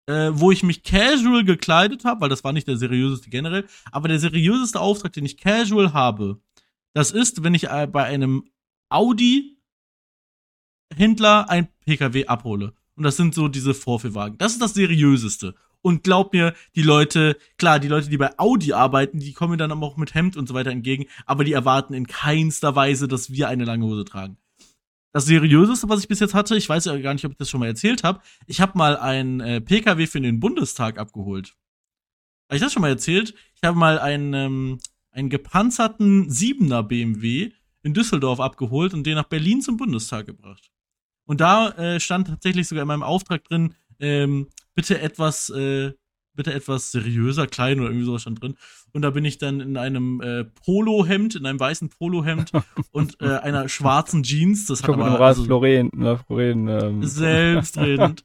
äh, wo ich mich casual gekleidet habe, weil das war nicht der seriöseste generell, aber der seriöseste Auftrag, den ich casual habe, das ist, wenn ich äh, bei einem Audi Händler ein PKW abhole. Und das sind so diese Vorführwagen. Das ist das seriöseste. Und glaub mir, die Leute, klar, die Leute, die bei Audi arbeiten, die kommen mir dann auch mit Hemd und so weiter entgegen, aber die erwarten in keinster Weise, dass wir eine lange Hose tragen das seriöseste, was ich bis jetzt hatte, ich weiß ja gar nicht, ob ich das schon mal erzählt habe, ich habe mal einen äh, PKW für den Bundestag abgeholt. Habe ich das schon mal erzählt? Ich habe mal einen, ähm, einen gepanzerten 7er BMW in Düsseldorf abgeholt und den nach Berlin zum Bundestag gebracht. Und da äh, stand tatsächlich sogar in meinem Auftrag drin, ähm, bitte etwas äh, bitte etwas seriöser, klein oder irgendwie sowas schon drin. Und da bin ich dann in einem äh, Polohemd, in einem weißen Polohemd und äh, einer schwarzen Jeans. Das hat aber also, Floren, Floren, ähm. selbstredend.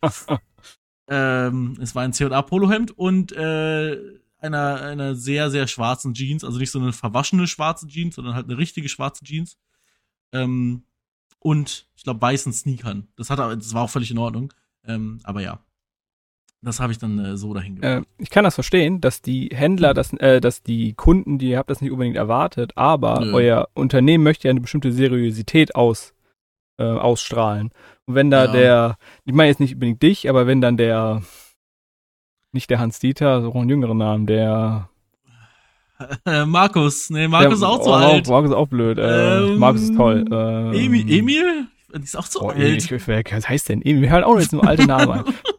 ähm, es war ein C&A Polohemd und äh, einer, einer sehr, sehr schwarzen Jeans. Also nicht so eine verwaschene schwarze Jeans, sondern halt eine richtige schwarze Jeans. Ähm, und ich glaube weißen Sneakern. Das, hat, das war auch völlig in Ordnung. Ähm, aber ja, das habe ich dann äh, so dahin gebracht. Äh, ich kann das verstehen, dass die Händler, das, äh, dass die Kunden, die ihr habt, das nicht unbedingt erwartet, aber Nö. euer Unternehmen möchte ja eine bestimmte Seriosität aus, äh, ausstrahlen. Und wenn da ja. der, ich meine jetzt nicht unbedingt dich, aber wenn dann der, nicht der Hans Dieter, so einen jüngeren Namen, der Markus, nee, Markus der, ist auch zu oh, alt. Markus ist auch blöd. Äh, ähm, Markus ist toll. Ähm, Emil? Emil? Die ist auch zu oh, alt. Ich, was heißt denn Emil? Wir hören auch jetzt nur alte Namen ein.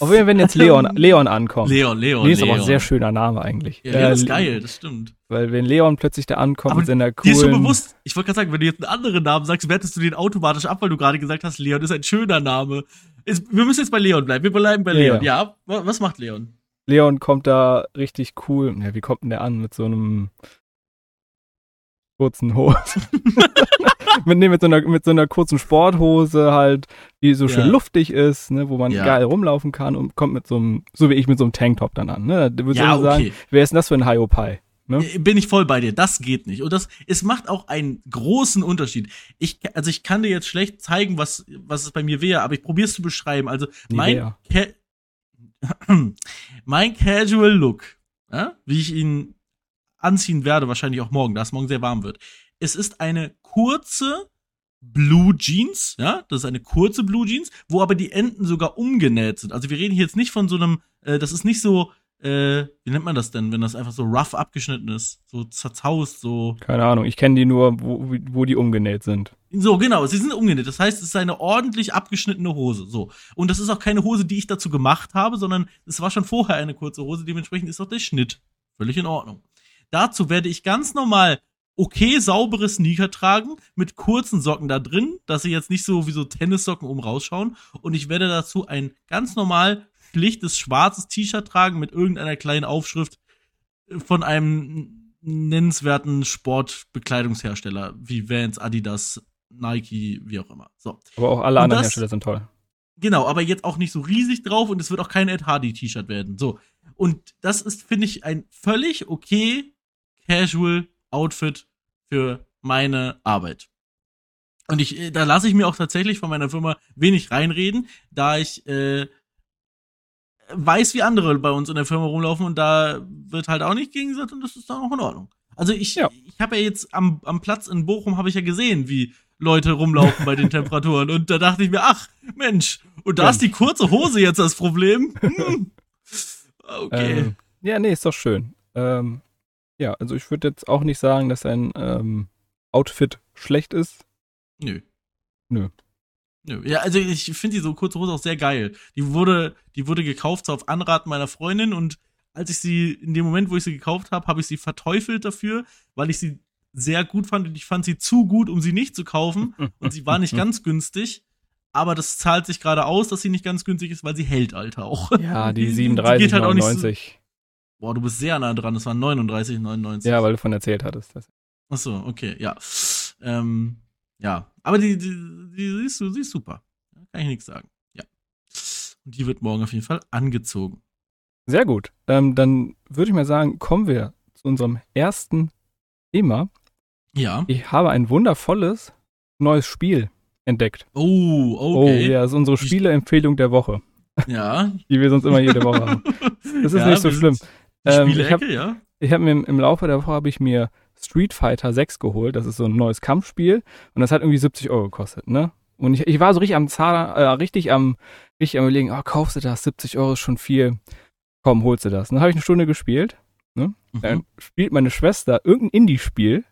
Auf jeden Fall, wenn jetzt Leon, Leon ankommt. Leon, Leon. Nee, ist Leon. aber ein sehr schöner Name eigentlich. Ja, Leon äh, ist geil, das stimmt. Weil wenn Leon plötzlich da ankommt Aber mit seiner Dir ist schon coolen... bewusst, ich wollte gerade sagen, wenn du jetzt einen anderen Namen sagst, wertest du den automatisch ab, weil du gerade gesagt hast, Leon ist ein schöner Name. Ist, wir müssen jetzt bei Leon bleiben. Wir bleiben bei Ja, Leon. Ja, wa- was macht Leon? Leon kommt da richtig cool. Ja, wie kommt denn der an? Mit so einem kurzen Hose. mit, nee, mit, so einer, mit so einer kurzen Sporthose halt, die so schön Ja. luftig ist, ne, wo man Ja. geil rumlaufen kann und kommt mit so einem, so wie ich, mit so einem Tanktop dann an. Ne? Da würde Ja, ich sagen, okay. wer ist denn das für ein Hiopai? Ne? Äh, Bin ich voll bei dir. Das geht nicht. Und das, es macht auch einen großen Unterschied. Ich, also ich kann dir jetzt schlecht zeigen, was, was es bei mir wäre, aber ich probiere es zu beschreiben. Also mein, mein Casual Look, ja, wie ich ihn anziehen werde, wahrscheinlich auch morgen, da es morgen sehr warm wird. Es ist eine kurze Blue Jeans, ja, das ist eine kurze Blue Jeans, wo aber die Enden sogar umgenäht sind. Also wir reden hier jetzt nicht von so einem, äh, das ist nicht so, äh, wie nennt man das denn, wenn das einfach so rough abgeschnitten ist, so zerzaust, so. Keine Ahnung, ich kenne die nur, wo, wo die umgenäht sind. So, genau, sie sind umgenäht. Das heißt, es ist eine ordentlich abgeschnittene Hose. So. Und das ist auch keine Hose, die ich dazu gemacht habe, sondern es war schon vorher eine kurze Hose. Dementsprechend ist auch der Schnitt völlig in Ordnung. Dazu werde ich ganz normal okay saubere Sneaker tragen mit kurzen Socken da drin, dass sie jetzt nicht so wie so Tennissocken oben rausschauen. Und ich werde dazu ein ganz normal schlichtes schwarzes T-Shirt tragen mit irgendeiner kleinen Aufschrift von einem nennenswerten Sportbekleidungshersteller wie Vans, Adidas, Nike, wie auch immer. So. Aber auch alle Und anderen das- Hersteller sind toll. Genau, aber jetzt auch nicht so riesig drauf und es wird auch kein Ed Hardy T-Shirt werden. So. Und das ist, finde ich, ein völlig okay Casual Outfit für meine Arbeit. Und ich, äh, da lasse ich mir auch tatsächlich von meiner Firma wenig reinreden, da ich äh, weiß, wie andere bei uns in der Firma rumlaufen und da wird halt auch nicht gegen gesagt und das ist dann auch in Ordnung. Also ich, Ja. ich habe ja jetzt am, am Platz in Bochum habe ich ja gesehen, wie Leute rumlaufen bei den Temperaturen und da dachte ich mir, ach Mensch, und da Ja. ist die kurze Hose jetzt das Problem. Hm. Okay. Ähm, ja, nee, ist doch schön. Ähm, ja, also ich würde jetzt auch nicht sagen, dass ein ähm, Outfit schlecht ist. Nö. Nö. Nö. Ja, also ich finde die so kurze Hose auch sehr geil. Die wurde, die wurde gekauft so auf Anraten meiner Freundin und als ich sie, in dem Moment, wo ich sie gekauft habe, habe ich sie verteufelt dafür, weil ich sie sehr gut fand und ich fand sie zu gut, um sie nicht zu kaufen und sie war nicht ganz günstig. Aber das zahlt sich gerade aus, dass sie nicht ganz günstig ist, weil sie hält, Alter, auch. Ja, die Die 37, geht halt auch nicht so- 99. Boah, du bist sehr nah dran, das waren 39, 99. Ja, weil du von erzählt hattest. Das. Ach so, okay, ja. Ähm, ja, aber die, die, die siehst du, sie ist super. Kann ich nichts sagen. Ja. Und die wird morgen auf jeden Fall angezogen. Sehr gut. Ähm, dann würde ich mal sagen, kommen wir zu unserem ersten Thema. Ja. Ich habe ein wundervolles neues Spiel entdeckt. Oh, Oh, okay. ja, das ist unsere Spieleempfehlung der Woche, ja. die wir sonst immer jede Woche haben. Das ist Ja, nicht so schlimm. sind Die Ähm, ich Spielecke, hab- ja. Ich habe mir im, Laufe der Woche habe ich mir Street Fighter 6 geholt. Das ist so ein neues Kampfspiel und das hat irgendwie 70 Euro gekostet, ne? Und ich, ich war so richtig am Zahler, äh, richtig am, richtig am überlegen, oh, kaufst du das? 70 Euro ist schon viel. Komm, holst du das. Und dann habe ich eine Stunde gespielt. Dann Mhm. spielt meine Schwester irgendein Indie-Spiel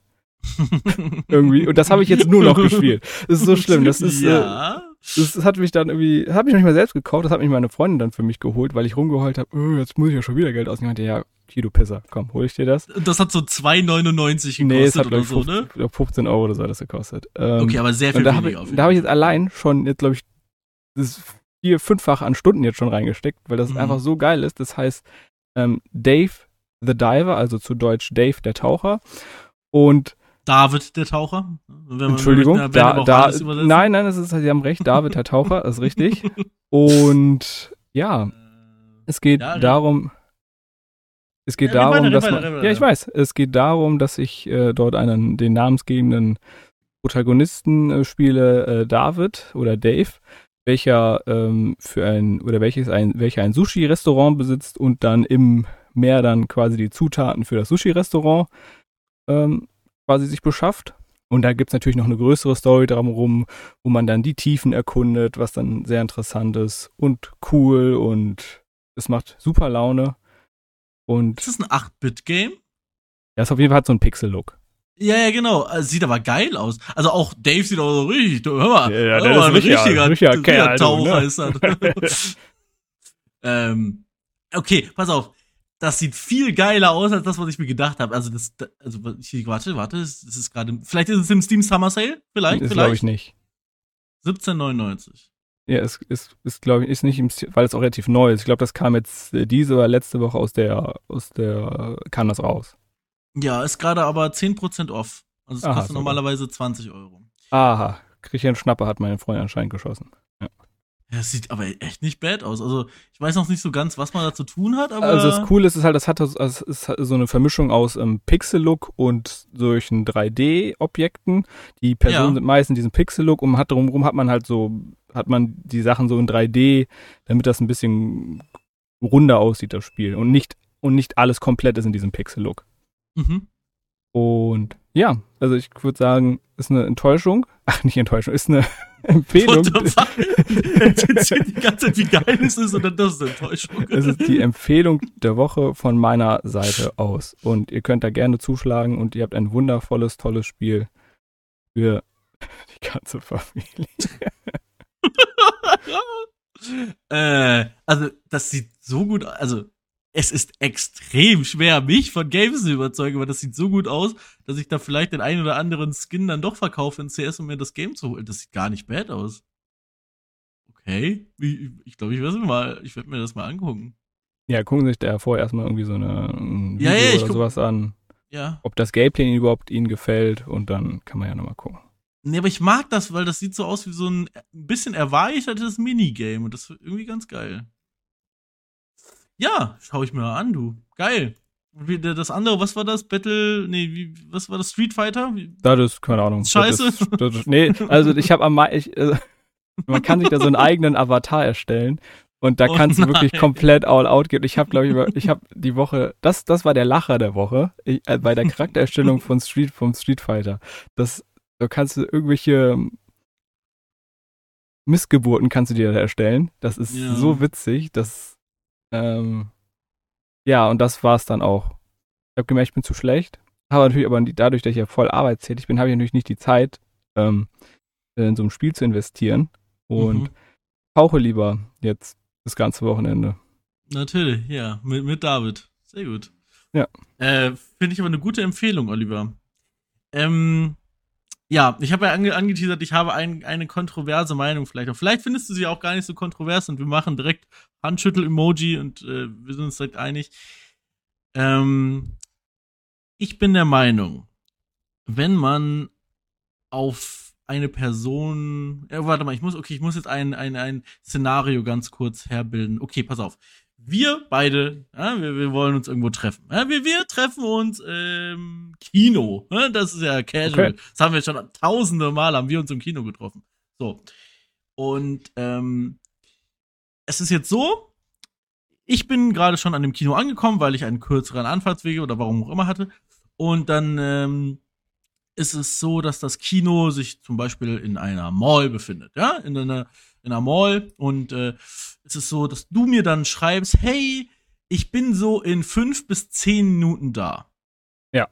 irgendwie und das habe ich jetzt nur noch gespielt. Das ist so schlimm. Das ist, äh, ja. das hat mich dann irgendwie, das habe ich noch nicht mal selbst gekauft, das hat mich meine Freundin dann für mich geholt, weil ich rumgeheult habe, oh, jetzt muss ich ja schon wieder Geld ausgeben. Ich meinte, ja, hier du Pisser, komm, hol ich dir das. das hat so 2,99 gekostet Nee, es hat oder ich so, 15, ne? oder 15 Euro oder so hat das gekostet. Ähm, Okay, aber sehr viel da habe weniger ich, auf jeden da habe ich jetzt allein schon, jetzt glaube ich, das vier, fünffach an Stunden jetzt schon reingesteckt, weil das Mhm. einfach so geil ist. Das heißt ähm, Dave the Diver, also zu Deutsch Dave der Taucher. Und David, der Taucher. Entschuldigung, möchte, da, da, nein, nein, das ist, Sie haben recht, David der Taucher, ist richtig. Und ja, Äh, es geht Ja, darum, es geht Ja, darum, weiter, dass red man, weiter, ja, ich weiter. weiß, es geht darum, dass ich äh, dort einen, den namensgebenden Protagonisten äh, spiele, äh, David oder Dave, welcher ähm, für ein, oder welches ein, welcher ein Sushi-Restaurant besitzt und dann im Meer dann quasi die Zutaten für das Sushi-Restaurant ähm, quasi sich beschafft. Und da gibt's natürlich noch eine größere Story drumherum, wo man dann die Tiefen erkundet, was dann sehr interessant ist und cool und es macht super Laune. Und Ist das ein 8-Bit-Game? ja, ist auf jeden Fall hat so einen Pixel-Look. Ja, ja, genau. Also, Sieht aber geil aus. Also auch Dave sieht auch so richtig, hör mal, Ja, ja, hör mal, ist ein richtiger- richtiger, richtiger richtiger Kerl, Taucher ne? ist das. ähm, okay, pass auf. Das sieht viel geiler aus als das, was ich mir gedacht habe. Also das, also ich, warte, warte, das ist gerade, vielleicht ist es im Steam Summer Sale, vielleicht, ist vielleicht. glaube ich nicht. 17,99. Ja, es ist, ist glaube ich, ist nicht im, weil es auch relativ neu ist. Ich glaube, das kam jetzt äh, diese oder letzte Woche aus der, aus der, kam das raus. Ja, ist gerade aber 10% off. Also es Aha, kostet normalerweise 20 Euro. Aha, Christian Schnapper hat meine Freundin anscheinend geschossen. Ja, es sieht aber echt nicht bad aus. Also ich weiß noch nicht so ganz, was man da zu tun hat, aber. Also das Coole ist, ist halt, das hat das, also es ist so eine Vermischung aus ähm, Pixel-Look und solchen 3D-Objekten. Die Personen Ja. sind meist in diesem Pixel-Look und hat drumherum hat man halt so, hat man die Sachen so in 3D, damit das ein bisschen runder aussieht, das Spiel. Und nicht, und nicht alles komplett ist in diesem Pixel-Look. Mhm. Und ja, also ich würde sagen, ist eine Enttäuschung. Ach, nicht Enttäuschung, ist eine Empfehlung. Die ganze Zeit, wie geil es ist und dann das ist Enttäuschung. Es ist die Empfehlung der Woche von meiner Seite aus. Und ihr könnt da gerne zuschlagen und ihr habt ein wundervolles, tolles Spiel für die ganze Familie. äh, also, das sieht so gut aus. Also, es ist extrem schwer, mich von Games zu überzeugen, aber das sieht so gut aus, dass ich da vielleicht den einen oder anderen Skin dann doch verkaufe in CS, um mir das Game zu holen. Das sieht gar nicht bad aus. Okay. Ich glaube, ich, glaub, ich werde mir mal, ich werde mir das mal angucken. Ja, gucken sich da vorher erstmal irgendwie so eine ein Ja, Video ja, ich oder sowas an. Ja. Ob das Gameplay ihnen überhaupt ihnen gefällt und dann kann man ja nochmal gucken. Nee, aber ich mag das, weil das sieht so aus wie so ein ein bisschen erweitertes Minigame und das ist irgendwie ganz geil. Ja, schau ich mir mal an, du. Geil. Und wie, das andere, was war das? Battle, nee, wie, was war das? Street Fighter? Wie, Das ist, keine Ahnung. Scheiße. Das das nee, also ich habe am ich, äh, man kann sich da so einen eigenen Avatar erstellen und da Oh kannst du wirklich komplett all out gehen. Ich habe glaube ich ich habe die Woche das das war der Lacher der Woche ich, äh, bei der Charaktererstellung von Street vom Street Fighter. Das da kannst du irgendwelche Missgeburten kannst du dir da erstellen. Das ist Ja. so witzig, dass ähm, ja, und das war's dann auch. Ich habe gemerkt, ich bin zu schlecht. Habe natürlich aber dadurch, dass ich ja voll arbeitstätig bin, habe ich natürlich nicht die Zeit, ähm, in so ein Spiel zu investieren. Und Mhm. tauche lieber jetzt das ganze Wochenende. Natürlich, ja, mit, mit David. Sehr gut. Ja. Äh, Finde ich aber eine gute Empfehlung, Oliver. Ähm, ja, ich habe ja ange angeteasert, ich habe ein, eine kontroverse Meinung vielleicht. auch. vielleicht findest du sie auch gar nicht so kontrovers und wir machen direkt Handschüttel-Emoji und äh, wir sind uns direkt einig. Ähm, ich bin der Meinung, wenn man auf eine Person, äh, warte mal, ich muss, okay, ich muss jetzt ein, ein, ein Szenario ganz kurz herbilden. Okay, pass auf. Wir beide, ja, wir, wir wollen uns irgendwo treffen. Ja, wir, wir treffen uns im Kino. Ja, das ist ja casual. Okay. Das haben wir schon tausende Mal, haben wir uns im Kino getroffen. So. Und ähm, es ist jetzt so, ich bin gerade schon an dem Kino angekommen, weil ich einen kürzeren Anfahrtswege oder warum auch immer hatte. Und dann ähm, ist es so, dass das Kino sich zum Beispiel in einer Mall befindet, ja, in einer, in einer Mall. Und äh, es ist so, dass du mir dann schreibst, hey, ich bin so in fünf bis zehn Minuten da. Ja.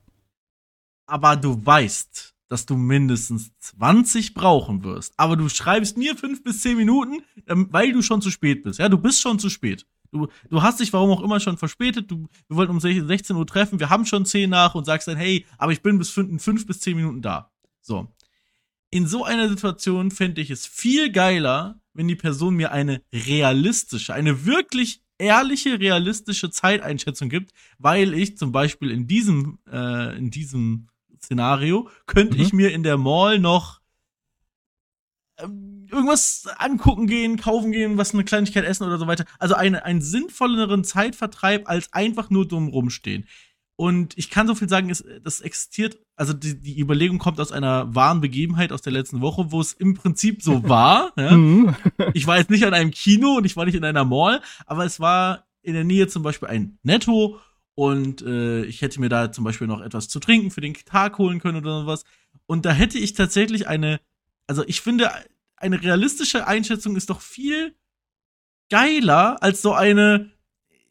Aber du weißt, dass du mindestens 20 brauchen wirst. Aber du schreibst mir fünf bis zehn Minuten, ähm, weil du schon zu spät bist. Ja, du bist schon zu spät. Du, du hast dich warum auch immer schon verspätet. Du, wir wollten um 16 Uhr treffen, wir haben schon 10 nach und sagst dann, hey, aber ich bin bis fün- in 5 bis 10 Minuten da. So. In so einer Situation fände ich es viel geiler, wenn die Person mir eine realistische, eine wirklich ehrliche, realistische Zeiteinschätzung gibt, weil ich zum Beispiel in diesem, äh, in diesem Szenario könnte Mhm. ich mir in der Mall noch ähm, irgendwas angucken gehen, kaufen gehen, was eine Kleinigkeit essen oder so weiter. Also eine, einen sinnvolleren Zeitvertreib als einfach nur dumm rumstehen. Und ich kann so viel sagen, es, das existiert, also die, die Überlegung kommt aus einer wahren Begebenheit aus der letzten Woche, wo es im Prinzip so war. ja. Mhm. Ich war jetzt nicht an einem Kino und ich war nicht in einer Mall, aber es war in der Nähe zum Beispiel ein Netto und äh, ich hätte mir da zum Beispiel noch etwas zu trinken für den Tag holen können oder sowas. Und da hätte ich tatsächlich eine, also ich finde, eine realistische Einschätzung ist doch viel geiler als so eine,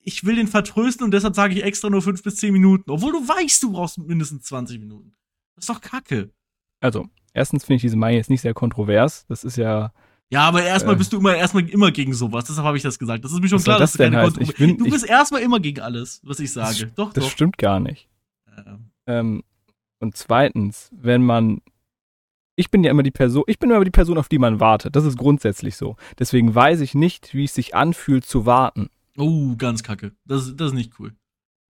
ich will den vertrösten und deshalb sage ich extra nur fünf bis zehn Minuten, obwohl du weißt, du brauchst mindestens 20 Minuten. Das ist doch kacke. Also, erstens finde ich diese Meinung jetzt nicht sehr kontrovers. Das ist ja, Ja, aber erstmal Äh. bist du immer erstmal immer gegen sowas. Deshalb habe ich das gesagt. Das ist mir schon klar, das dass du keine? Kontrolle- Ich bin- Du bist erstmal immer gegen alles, was ich sage. doch, Das doch. stimmt gar nicht. Ähm, Ähm, und zweitens, wenn man, ich bin ja immer die Person, ich bin immer die Person, auf die man wartet. Das ist grundsätzlich so. Deswegen weiß ich nicht, wie es sich anfühlt zu warten. Oh, ganz kacke. Das, das ist nicht cool.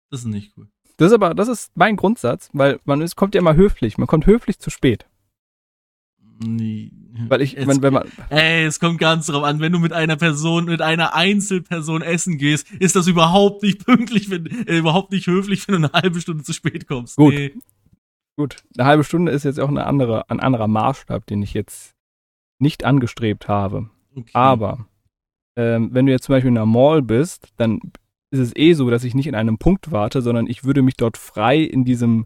Das ist nicht cool. Das ist aber, das ist mein Grundsatz, weil man ist, kommt ja immer höflich. Man kommt höflich zu spät. Nee. Weil ich, Jetzt- wenn, wenn man, Ey, es kommt ganz drauf an, wenn du mit einer Person, mit einer Einzelperson essen gehst, ist das überhaupt nicht pünktlich, wenn, äh, überhaupt nicht höflich, wenn du eine halbe Stunde zu spät kommst. Gut. Nee. Gut, eine halbe Stunde ist jetzt auch eine andere, ein anderer Maßstab, den ich jetzt nicht angestrebt habe. Okay. Aber ähm, wenn du jetzt zum Beispiel in einer Mall bist, dann ist es eh so, dass ich nicht in einem Punkt warte, sondern ich würde mich dort frei in diesem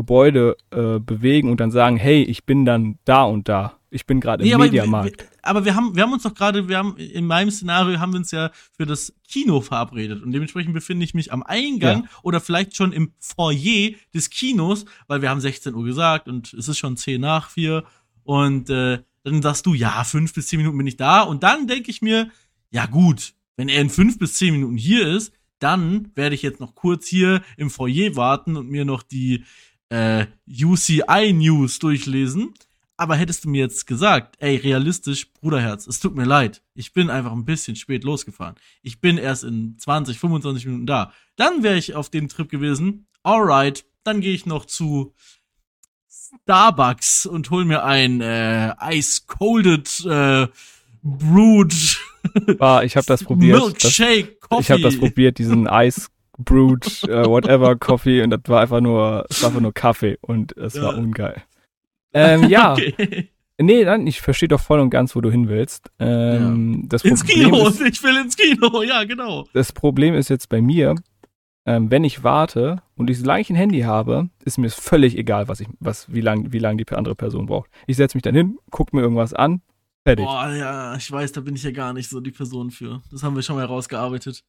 Gebäude äh, bewegen und dann sagen, hey, ich bin dann da und da. Ich bin gerade Nee, im Mediamarkt. aber wir haben, wir haben uns doch gerade, wir haben, in meinem Szenario haben wir uns ja für das Kino verabredet und dementsprechend befinde ich mich am Eingang oder vielleicht schon im Foyer des Kinos, weil wir haben 16 Uhr gesagt und es ist schon 10 nach 4 und äh, dann sagst du, ja, fünf bis zehn Minuten bin ich da und dann denke ich mir, ja gut, wenn er in fünf bis zehn Minuten hier ist, dann werde ich jetzt noch kurz hier im Foyer warten und mir noch die äh, UCI News durchlesen. Aber hättest du mir jetzt gesagt, ey, realistisch, Bruderherz, es tut mir leid, ich bin einfach ein bisschen spät losgefahren. Ich bin erst in 20, 25 Minuten da. Dann wäre ich auf dem Trip gewesen. Alright, dann gehe ich noch zu Starbucks und hol mir ein äh, Ice Colded äh, Brewed War, ich habe das probiert. Das, Milkshake Coffee. ich habe das probiert, diesen Ice Brewed, äh, whatever Coffee und das war einfach nur, es war einfach nur Kaffee und es war Ja. ungeil. Ähm, ja, Okay. nee, nein, ich verstehe doch voll und ganz, wo du hin willst. Ähm, das Ins Problem Kino, ist, ich will ins Kino, ja, genau. das Problem ist jetzt bei mir, ähm, wenn ich warte und ich gleich ein Handy habe, ist mir völlig egal, was ich, was, wie lang, wie lang die andere Person braucht. Ich setze mich dann hin, gucke mir irgendwas an, fertig. Boah, ja, ich weiß, da bin ich ja gar nicht so die Person für. Das haben wir schon mal herausgearbeitet.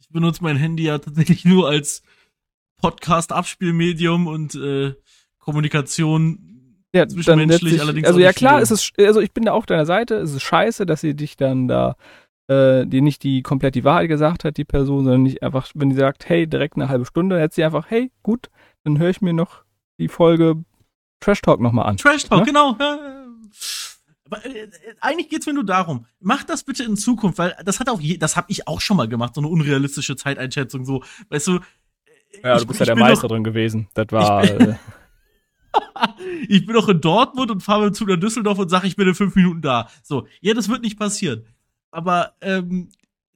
Ich benutze mein Handy ja tatsächlich nur als Podcast-Abspielmedium und äh, Kommunikation. Ja, zwischenmenschlich allerdings Also ja klar, ist es, also ich bin da auch deiner Seite, es ist scheiße, dass sie dich dann da, äh, dir nicht die komplett die Wahrheit gesagt hat, die Person, sondern nicht einfach, wenn sie sagt, hey, direkt eine halbe Stunde, dann hätte sie einfach, hey, gut, dann höre ich mir noch die Folge Trash Talk nochmal an. Trash Talk, Ja? genau. Aber äh, eigentlich geht's mir nur darum, mach das bitte in Zukunft, weil das hat auch je, das habe ich auch schon mal gemacht, so eine unrealistische Zeiteinschätzung, so, weißt du. Ja, ich- du bist ja der Meister drin gewesen. Das war, Ich bin- äh, ich bin doch in Dortmund und fahre zu nach Düsseldorf und sage, ich bin in fünf Minuten da. So, ja, das wird nicht passieren. Aber ähm,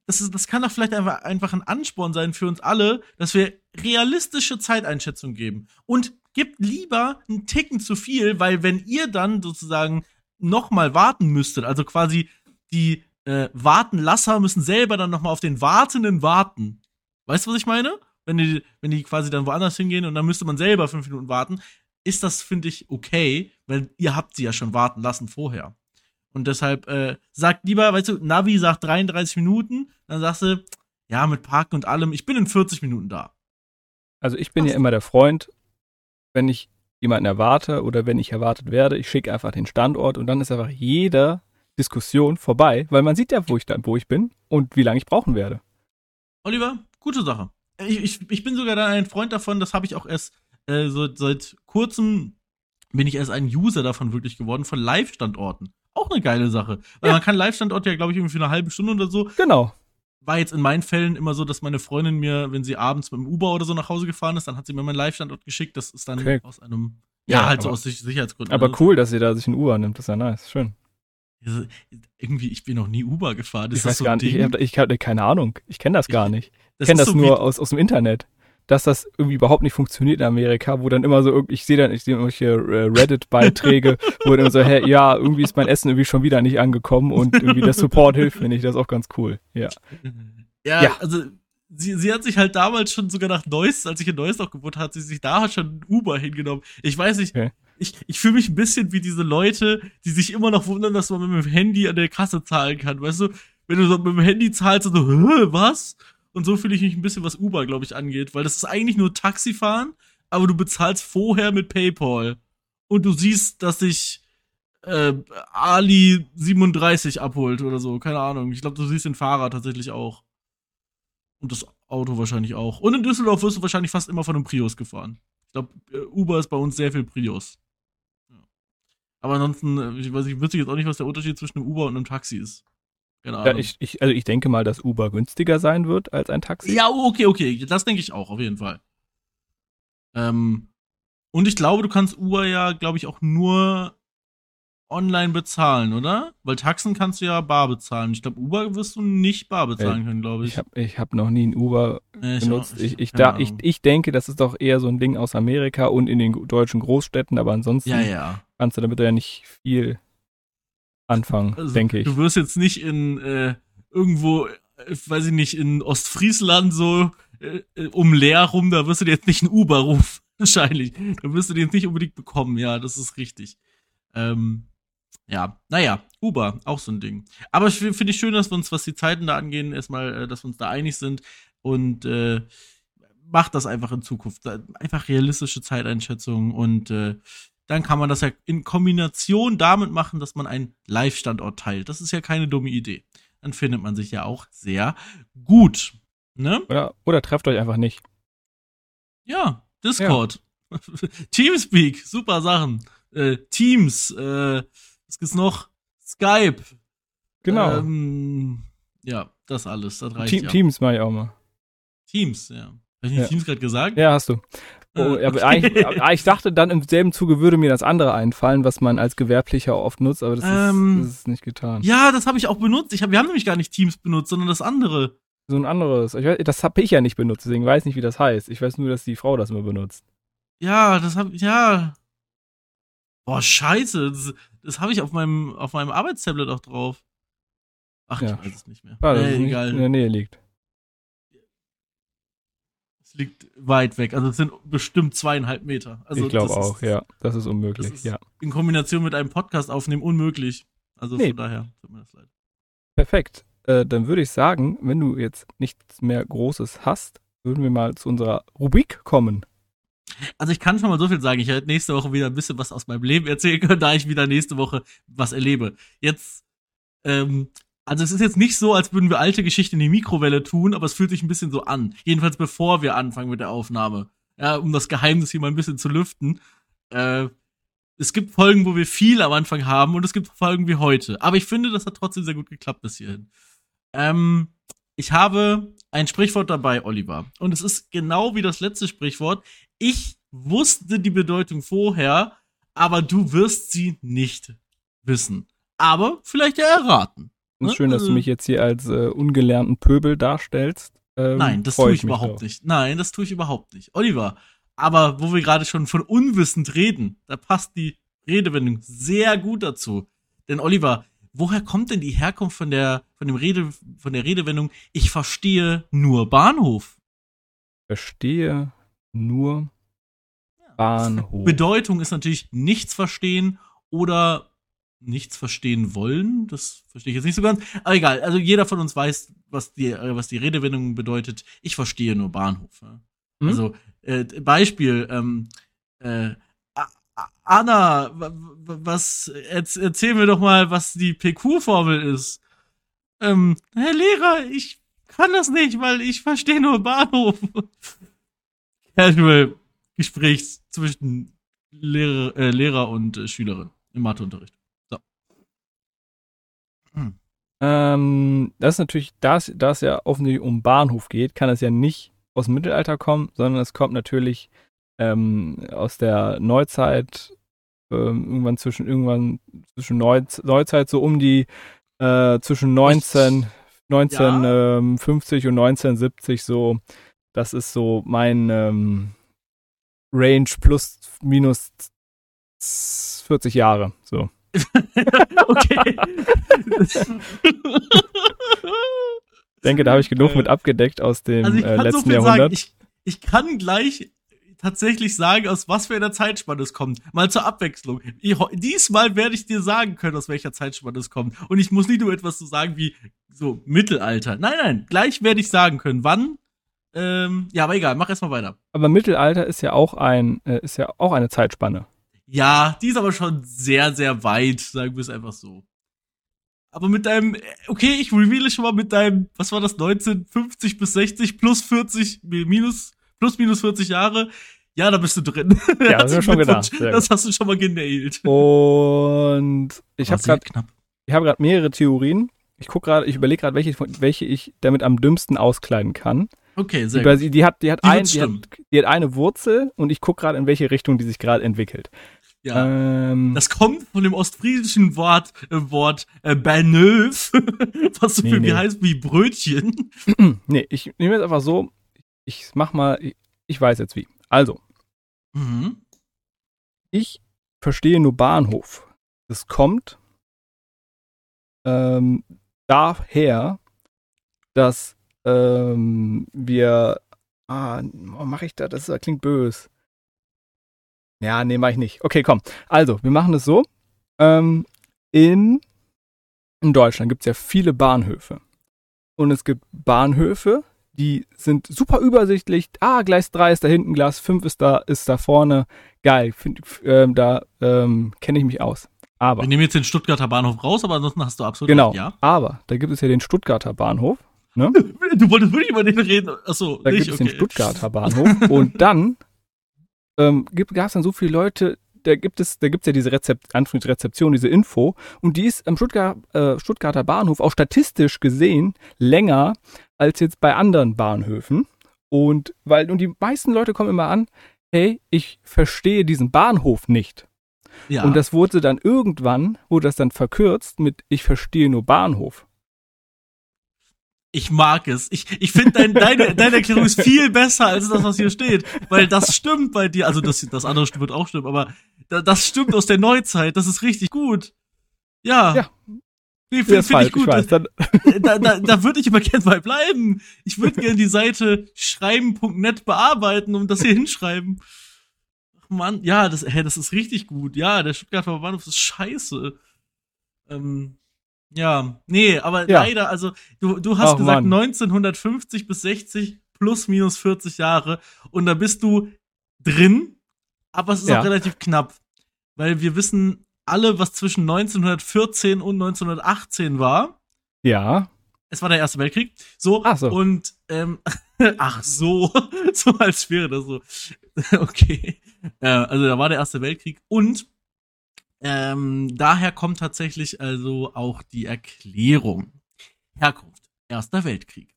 das, ist, das kann doch vielleicht einfach, einfach ein Ansporn sein für uns alle, dass wir realistische Zeiteinschätzung geben. Und gibt lieber einen Ticken zu viel, weil wenn ihr dann sozusagen noch mal warten müsstet, also quasi die äh, Wartenlasser müssen selber dann noch mal auf den Wartenden warten. Weißt du, was ich meine? Wenn die, wenn die quasi dann woanders hingehen und dann müsste man selber fünf Minuten warten, ist das, finde ich, okay, weil ihr habt sie ja schon warten lassen vorher. Und deshalb äh, sagt lieber, weißt du, Navi sagt 33 Minuten, dann sagst du, ja, mit Parken und allem, ich bin in 40 Minuten da. also ich bin ja Passt. immer der Freund, wenn ich jemanden erwarte oder wenn ich erwartet werde, ich schicke einfach den Standort und dann ist einfach jede Diskussion vorbei, weil man sieht ja, wo ich dann, wo ich bin und wie lange ich brauchen werde. Oliver, gute Sache. Ich, ich, ich bin sogar dann ein Freund davon, das habe ich auch erst äh, so, seit kurzem bin ich erst ein User davon wirklich geworden, von Live-Standorten. Auch eine geile Sache. Weil Ja. man kann Live-Standorte ja, glaube ich, irgendwie für eine halbe Stunde oder so. Genau. War jetzt in meinen Fällen immer so, dass meine Freundin mir, wenn sie abends mit dem Uber oder so nach Hause gefahren ist, dann hat sie mir meinen Live-Standort geschickt. Das ist dann Okay. aus einem, ja, Ja, halt so aber- aus Sich- Sicherheitsgründen. Aber Also, cool, dass ihr da sich ein Uber nimmt, das ist ja nice, schön. also, Irgendwie, ich bin noch nie Uber gefahren. Ist ich das weiß so gar nicht, ich, hab, ich habe keine Ahnung, ich kenne das gar nicht. Ich Das kenne ist das so nur aus, aus dem Internet, dass das irgendwie überhaupt nicht funktioniert in Amerika, wo dann immer so, ich sehe dann, ich sehe irgendwelche äh, Reddit-Beiträge, wo dann so, hey, ja, irgendwie ist mein Essen irgendwie schon wieder nicht angekommen und irgendwie der Support hilft mir nicht, das ist auch ganz cool, ja. Ja, Ja. also sie, sie hat sich halt damals schon sogar nach Neuss, als ich in Neuss noch gewohnt hat, sie sich da schon Uber hingenommen. Ich weiß nicht, Okay. ich, ich fühle mich ein bisschen wie diese Leute, die sich immer noch wundern, dass man mit dem Handy an der Kasse zahlen kann. Weißt du, wenn du so mit dem Handy zahlst und so, Hä, was? Und so fühle ich mich ein bisschen, was Uber, glaube ich, angeht, weil das ist eigentlich nur Taxifahren, aber du bezahlst vorher mit PayPal. Und du siehst, dass ich äh, Ali 37 abholt oder so. Keine Ahnung. Ich glaube, du siehst den Fahrer tatsächlich auch. Und das Auto wahrscheinlich auch. Und in Düsseldorf wirst du wahrscheinlich fast immer von einem Prius gefahren. Ich glaube, äh, Uber ist bei uns sehr viel Prius. Aber ansonsten, äh, ich weiß, ich wüsste jetzt auch nicht, was der Unterschied zwischen einem Uber und einem Taxi ist. Ja, ich, ich, also ich denke mal, dass Uber günstiger sein wird als ein Taxi. Ja, okay, okay. Das denke ich auch, auf jeden Fall. Ähm, und ich glaube, du kannst Uber ja, glaube ich, auch nur online bezahlen, oder? Weil Taxen kannst du ja bar bezahlen. Ich glaube, Uber wirst du nicht bar bezahlen können, glaube ich. Ich habe ich hab noch nie ein Uber ich benutzt. Auch, ich, ich, ich, da, ich, ich denke, das ist doch eher so ein Ding aus Amerika und in den deutschen Großstädten, aber ansonsten ja, ja. kannst du damit ja nicht viel anfangen, also, denke ich. Du wirst jetzt nicht in äh, irgendwo, äh, weiß ich nicht, in Ostfriesland so äh, äh um Leer rum, da wirst du dir jetzt nicht einen Uber rufen, wahrscheinlich. Da wirst du den jetzt nicht unbedingt bekommen, ja, das ist richtig. Ähm, ja, naja, Uber, auch so ein Ding. Aber ich finde ich schön, dass wir uns, was die Zeiten da angehen, erstmal, äh, dass wir uns da einig sind und äh, macht das einfach in Zukunft. Einfach realistische Zeiteinschätzungen und äh, dann kann man das ja in Kombination damit machen, dass man einen Live-Standort teilt. Das ist ja keine dumme Idee. Dann findet man sich ja auch sehr gut. Ne? Oder, oder trefft euch einfach nicht. Ja, Discord. Ja. Teamspeak, super Sachen. Äh, Teams, äh, was gibt's noch? Skype. Genau. Ähm, ja, das alles. Das reicht Te ja. Teams mache ich auch mal. Teams, ja. Habe ich nicht ja. Teams gerade gesagt? Ja, hast du. Oh, äh, aber eigentlich, aber ich dachte dann im selben Zuge würde mir das andere einfallen, was man als Gewerblicher oft nutzt, aber das, ähm, ist, das ist, nicht getan. Ja, das habe ich auch benutzt. Ich hab, wir haben nämlich gar nicht Teams benutzt, sondern das andere. So ein anderes. Weiß, das habe ich ja nicht benutzt, deswegen weiß ich nicht, wie das heißt. Ich weiß nur, dass die Frau das immer benutzt. Ja, das habe ich, ja. Boah, scheiße. Das, das habe ich auf meinem, auf meinem Arbeitstablet auch drauf. Ach, ja. ich weiß es nicht mehr. Ah, nee, egal. in der Nähe liegt. Liegt weit weg. Also es sind bestimmt zweieinhalb Meter. Also ich glaube auch, ist, ja. Das ist unmöglich, das ist ja. In Kombination mit einem Podcast aufnehmen unmöglich. Also nee. von daher tut mir das leid. Perfekt. Äh, dann würde ich sagen, wenn du jetzt nichts mehr Großes hast, würden wir mal zu unserer Rubrik kommen. Also ich kann schon mal so viel sagen. Ich werde nächste Woche wieder ein bisschen was aus meinem Leben erzählen können, da ich wieder nächste Woche was erlebe. Jetzt, ähm, also es ist jetzt nicht so, als würden wir alte Geschichten in die Mikrowelle tun, aber es fühlt sich ein bisschen so an. Jedenfalls bevor wir anfangen mit der Aufnahme. Ja, um das Geheimnis hier mal ein bisschen zu lüften. Äh, es gibt Folgen, wo wir viel am Anfang haben und es gibt Folgen wie heute. Aber ich finde, das hat trotzdem sehr gut geklappt bis hierhin. Ähm, ich habe ein Sprichwort dabei, Oliver. Und es ist genau wie das letzte Sprichwort ich wusste die Bedeutung vorher, aber du wirst sie nicht wissen. Aber vielleicht ja erraten. Ne? Schön, dass du also mich jetzt hier als äh, ungelernten Pöbel darstellst. Ähm, Nein, das tue ich, ich überhaupt drauf. nicht. Nein, das tue ich überhaupt nicht. Oliver, aber wo wir gerade schon von unwissend reden, da passt die Redewendung sehr gut dazu. Denn Oliver, woher kommt denn die Herkunft von der, von dem Rede, von der Redewendung, ich verstehe nur Bahnhof? Verstehe nur Bahnhof. Bedeutung ist natürlich nichts verstehen oder nichts verstehen wollen. Das verstehe ich jetzt nicht so ganz. Aber egal. Also jeder von uns weiß, was die, äh, was die Redewendung bedeutet. Ich verstehe nur Bahnhof. Ja. Mhm. Also äh, Beispiel. Ähm, äh, Anna, was erzähl mir doch mal, was die PQ-Formel ist. Ähm, Herr Lehrer, ich kann das nicht, weil ich verstehe nur Bahnhof. Casual Gespräch zwischen Lehrer, äh, Lehrer und äh, Schülerin im Matheunterricht. So. Hm. Ähm, das ist natürlich, da es ja offensichtlich um Bahnhof geht, kann es ja nicht aus dem Mittelalter kommen, sondern es kommt natürlich ähm, aus der Neuzeit, ähm, irgendwann zwischen irgendwann zwischen Neuz Neuzeit so um die äh, zwischen 19 1950 ja. und 1970 so das ist so mein ähm, Range plus minus 40 Jahre. So. okay. ich denke, da habe ich genug mit abgedeckt aus dem also äh, letzten so Jahrhundert. Sagen, ich, ich kann gleich tatsächlich sagen, aus was für einer Zeitspanne es kommt. Mal zur Abwechslung. Ich, diesmal werde ich dir sagen können, aus welcher Zeitspanne es kommt. Und ich muss nicht nur etwas so sagen wie so Mittelalter. Nein, nein, gleich werde ich sagen können, wann ähm, ja, aber egal, mach erstmal weiter. Aber Mittelalter ist ja auch ein, äh, ist ja auch eine Zeitspanne. Ja, die ist aber schon sehr, sehr weit, sagen wir es einfach so. Aber mit deinem, okay, ich reveale schon mal mit deinem, was war das, 1950 bis 60 plus 40, minus, plus minus 40 Jahre. Ja, da bist du drin. Ja, das, schon gedacht. das hast du schon mal genailt. Und ich habe gerade ich habe gerade mehrere Theorien. Ich guck gerade, ich überlege gerade, welche, welche ich damit am dümmsten auskleiden kann. Okay, sehr die, gut. Die hat, die hat, die ein, die hat, die hat eine Wurzel und ich gucke gerade, in welche Richtung die sich gerade entwickelt. Ja. Ähm, das kommt von dem ostfriesischen Wort, äh, Wort äh, Baneuf, was so nee, viel nee. wie heißt wie Brötchen. nee, ich nehme jetzt einfach so, ich mach mal, ich, ich weiß jetzt wie. Also, mhm. ich verstehe nur Bahnhof. Es kommt ähm, daher, dass ähm, wir, ah, mache ich da, das, das klingt böse. Ja, nee, mach ich nicht. Okay, komm. Also, wir machen es so. Ähm, in, in Deutschland gibt es ja viele Bahnhöfe. Und es gibt Bahnhöfe, die sind super übersichtlich. Ah, Gleis 3 ist da hinten, Gleis 5 ist da, ist da vorne. Geil, find, ähm, da ähm, kenne ich mich aus. Aber. Wir nehmen jetzt den Stuttgarter Bahnhof raus, aber ansonsten hast du absolut genau, recht, ja. Aber da gibt es ja den Stuttgarter Bahnhof. Ne? Du wolltest wirklich über den reden. Achso, da gibt es okay. den Stuttgarter Bahnhof. und dann ähm, gab es dann so viele Leute, da gibt es, da gibt es ja diese Rezept, Rezeption, diese Info, und die ist am Stuttgart, äh, Stuttgarter Bahnhof auch statistisch gesehen länger als jetzt bei anderen Bahnhöfen. Und weil, und die meisten Leute kommen immer an, hey, ich verstehe diesen Bahnhof nicht. Ja. Und das wurde dann irgendwann, wurde das dann verkürzt mit ich verstehe nur Bahnhof. Ich mag es. Ich, ich finde, dein, deine, deine Erklärung ist viel besser als das, was hier steht. Weil das stimmt bei dir. Also das, das andere wird auch stimmen, aber das stimmt aus der Neuzeit. Das ist richtig gut. Ja. Ja. Nee, finde find ich gut. Ich weiß, da da, da würde ich aber gern mal bleiben. Ich würde gern die Seite schreiben.net bearbeiten und das hier hinschreiben. Ach Mann, ja, das, hä, das ist richtig gut. Ja, der Stuttgarter Bahnhof ist scheiße. Ähm, ja, nee, aber ja. leider, also du, du hast Ach, gesagt Mann. 1950 bis 60 plus minus 40 Jahre und da bist du drin, aber es ist ja. auch relativ knapp, weil wir wissen alle, was zwischen 1914 und 1918 war. Ja. Es war der Erste Weltkrieg. So. Ach so. Und, ähm, ach so. so als wäre das so. okay. Äh, also da war der Erste Weltkrieg und ähm, daher kommt tatsächlich also auch die Erklärung. Herkunft. Erster Weltkrieg.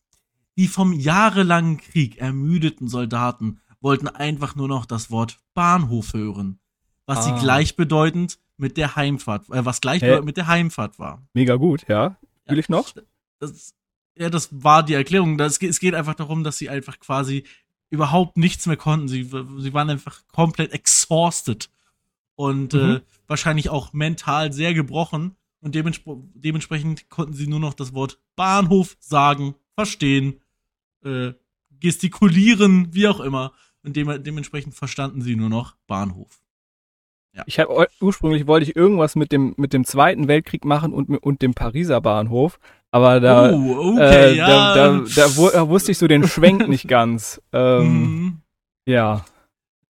Die vom jahrelangen Krieg ermüdeten Soldaten wollten einfach nur noch das Wort Bahnhof hören, was ah. sie gleichbedeutend mit der Heimfahrt, äh, was gleichbedeutend mit der Heimfahrt war. Mega gut, ja. Will ja, ich noch? Das, ja, das war die Erklärung. Das, es geht einfach darum, dass sie einfach quasi überhaupt nichts mehr konnten. Sie, sie waren einfach komplett exhausted und mhm. äh, wahrscheinlich auch mental sehr gebrochen. Und dementsp dementsprechend konnten sie nur noch das Wort Bahnhof sagen, verstehen, äh, gestikulieren, wie auch immer. Und de dementsprechend verstanden sie nur noch Bahnhof. Ja. Ich habe ursprünglich wollte ich irgendwas mit dem mit dem Zweiten Weltkrieg machen und und dem Pariser Bahnhof, aber da oh, okay, äh, ja. da, da, da, da, wusste ich so den Schwenk nicht ganz. Ähm, mhm. Ja.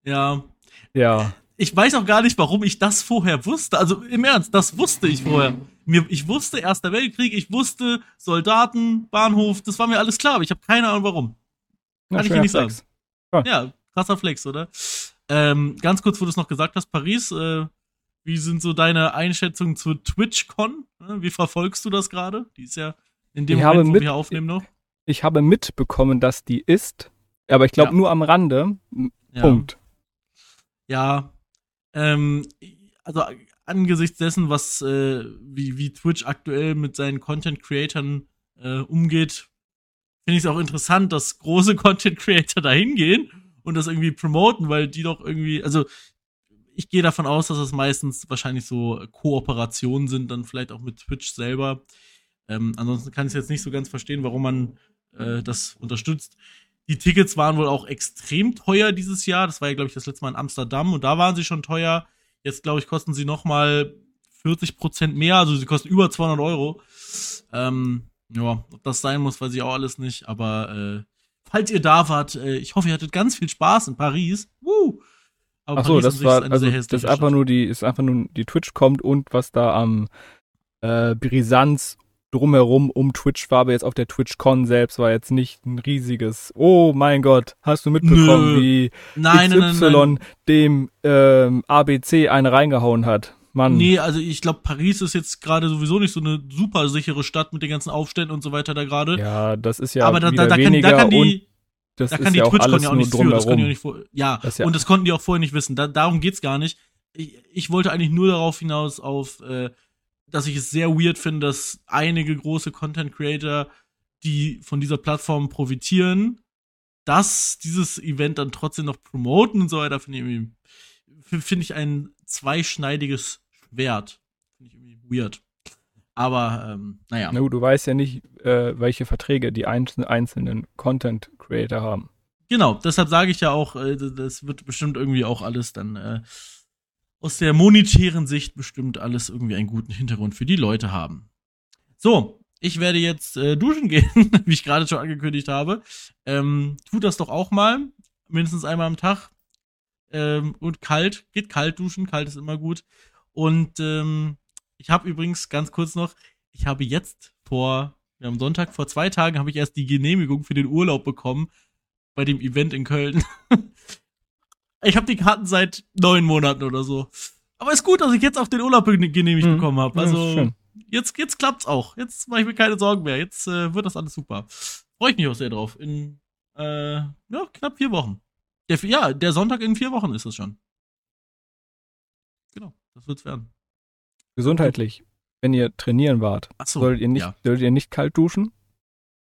Ja. Ja ich weiß auch gar nicht, warum ich das vorher wusste. Also im Ernst, das wusste ich vorher. Mir, ich wusste Erster Weltkrieg, ich wusste Soldaten, Bahnhof, das war mir alles klar, aber ich habe keine Ahnung warum. Kann ich dir nicht Flex. sagen. Oh. Ja, krasser Flex, oder? Ähm, ganz kurz, wo du es noch gesagt hast, Paris, äh, wie sind so deine Einschätzungen zu TwitchCon? Wie verfolgst du das gerade? Die ist ja in dem ich Moment, wo mit, wir aufnehmen noch. Ich habe mitbekommen, dass die ist, aber ich glaube ja. nur am Rande. Ja. Punkt. Ja, ähm, also angesichts dessen, was äh, wie, wie Twitch aktuell mit seinen Content-Creatern äh, umgeht, finde ich es auch interessant, dass große Content-Creator da hingehen und das irgendwie promoten, weil die doch irgendwie, also ich gehe davon aus, dass das meistens wahrscheinlich so Kooperationen sind, dann vielleicht auch mit Twitch selber. Ähm, ansonsten kann ich jetzt nicht so ganz verstehen, warum man äh, das unterstützt. Die Tickets waren wohl auch extrem teuer dieses Jahr. Das war ja, glaube ich, das letzte Mal in Amsterdam und da waren sie schon teuer. Jetzt, glaube ich, kosten sie noch mal 40 Prozent mehr. Also sie kosten über 200 Euro. Ähm, ja, ob das sein muss, weiß ich auch alles nicht. Aber äh, falls ihr da wart, äh, ich hoffe, ihr hattet ganz viel Spaß in Paris. Woo! Aber Ach so, das war also das ist einfach nur die ist einfach nur die Twitch kommt und was da am äh, Brisanz drumherum um Twitch war, aber jetzt auf der TwitchCon selbst war jetzt nicht ein riesiges, oh mein Gott, hast du mitbekommen, Nö. wie nein, XY nein, nein, dem ähm, ABC eine reingehauen hat? Mann. Nee, also ich glaube, Paris ist jetzt gerade sowieso nicht so eine super sichere Stadt mit den ganzen Aufständen und so weiter da gerade. Ja, das ist ja aber da, da, da, kann, da kann die das da kann die ja TwitchCon ja auch nichts für. Das können die nicht vor, ja, ja, und das konnten die auch vorher nicht wissen. Da, darum geht's gar nicht. Ich, ich wollte eigentlich nur darauf hinaus auf äh, dass ich es sehr weird finde, dass einige große Content Creator, die von dieser Plattform profitieren, dass dieses Event dann trotzdem noch promoten und so weiter, finde ich, find ich ein zweischneidiges Schwert. Finde ich irgendwie weird. Aber, ähm, naja. Na gut, du weißt ja nicht, äh, welche Verträge die einzelnen Content Creator haben. Genau, deshalb sage ich ja auch, äh, das wird bestimmt irgendwie auch alles dann äh, aus der monetären Sicht bestimmt alles irgendwie einen guten Hintergrund für die Leute haben. So, ich werde jetzt äh, duschen gehen, wie ich gerade schon angekündigt habe. Ähm, tut das doch auch mal, mindestens einmal am Tag. Ähm, und kalt, geht kalt duschen, kalt ist immer gut. Und ähm, ich habe übrigens ganz kurz noch, ich habe jetzt vor, ja, am Sonntag vor zwei Tagen habe ich erst die Genehmigung für den Urlaub bekommen bei dem Event in Köln. Ich habe die Karten seit neun Monaten oder so. Aber ist gut, dass ich jetzt auch den Urlaub genehmigt mhm. bekommen habe. Also ja, jetzt, jetzt klappt's auch. Jetzt mache ich mir keine Sorgen mehr. Jetzt äh, wird das alles super. Freue ich mich auch sehr drauf. In äh, ja, knapp vier Wochen. Der, ja, der Sonntag in vier Wochen ist es schon. Genau, das wird's werden. Gesundheitlich, wenn ihr trainieren wart, so, solltet, ihr nicht, ja. solltet ihr nicht kalt duschen.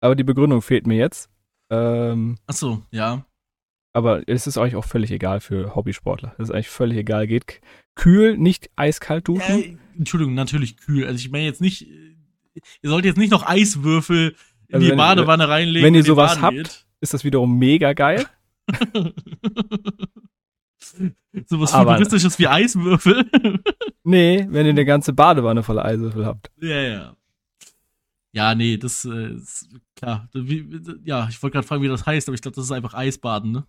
Aber die Begründung fehlt mir jetzt. Ähm, Ach so, ja. Aber es ist euch auch völlig egal für Hobbysportler. Es ist eigentlich völlig egal. Geht kühl, nicht eiskalt duschen. Äh, Entschuldigung, natürlich kühl. Also ich meine jetzt nicht, ihr sollt jetzt nicht noch Eiswürfel in also die wenn, Badewanne reinlegen. Wenn ihr sowas habt, geht. ist das wiederum mega geil. sowas futuristisches wie Eiswürfel. nee, wenn ihr eine ganze Badewanne voller Eiswürfel habt. Ja, ja. Ja, nee, das äh, ist klar. Wie, ja, ich wollte gerade fragen, wie das heißt, aber ich glaube, das ist einfach Eisbaden, ne?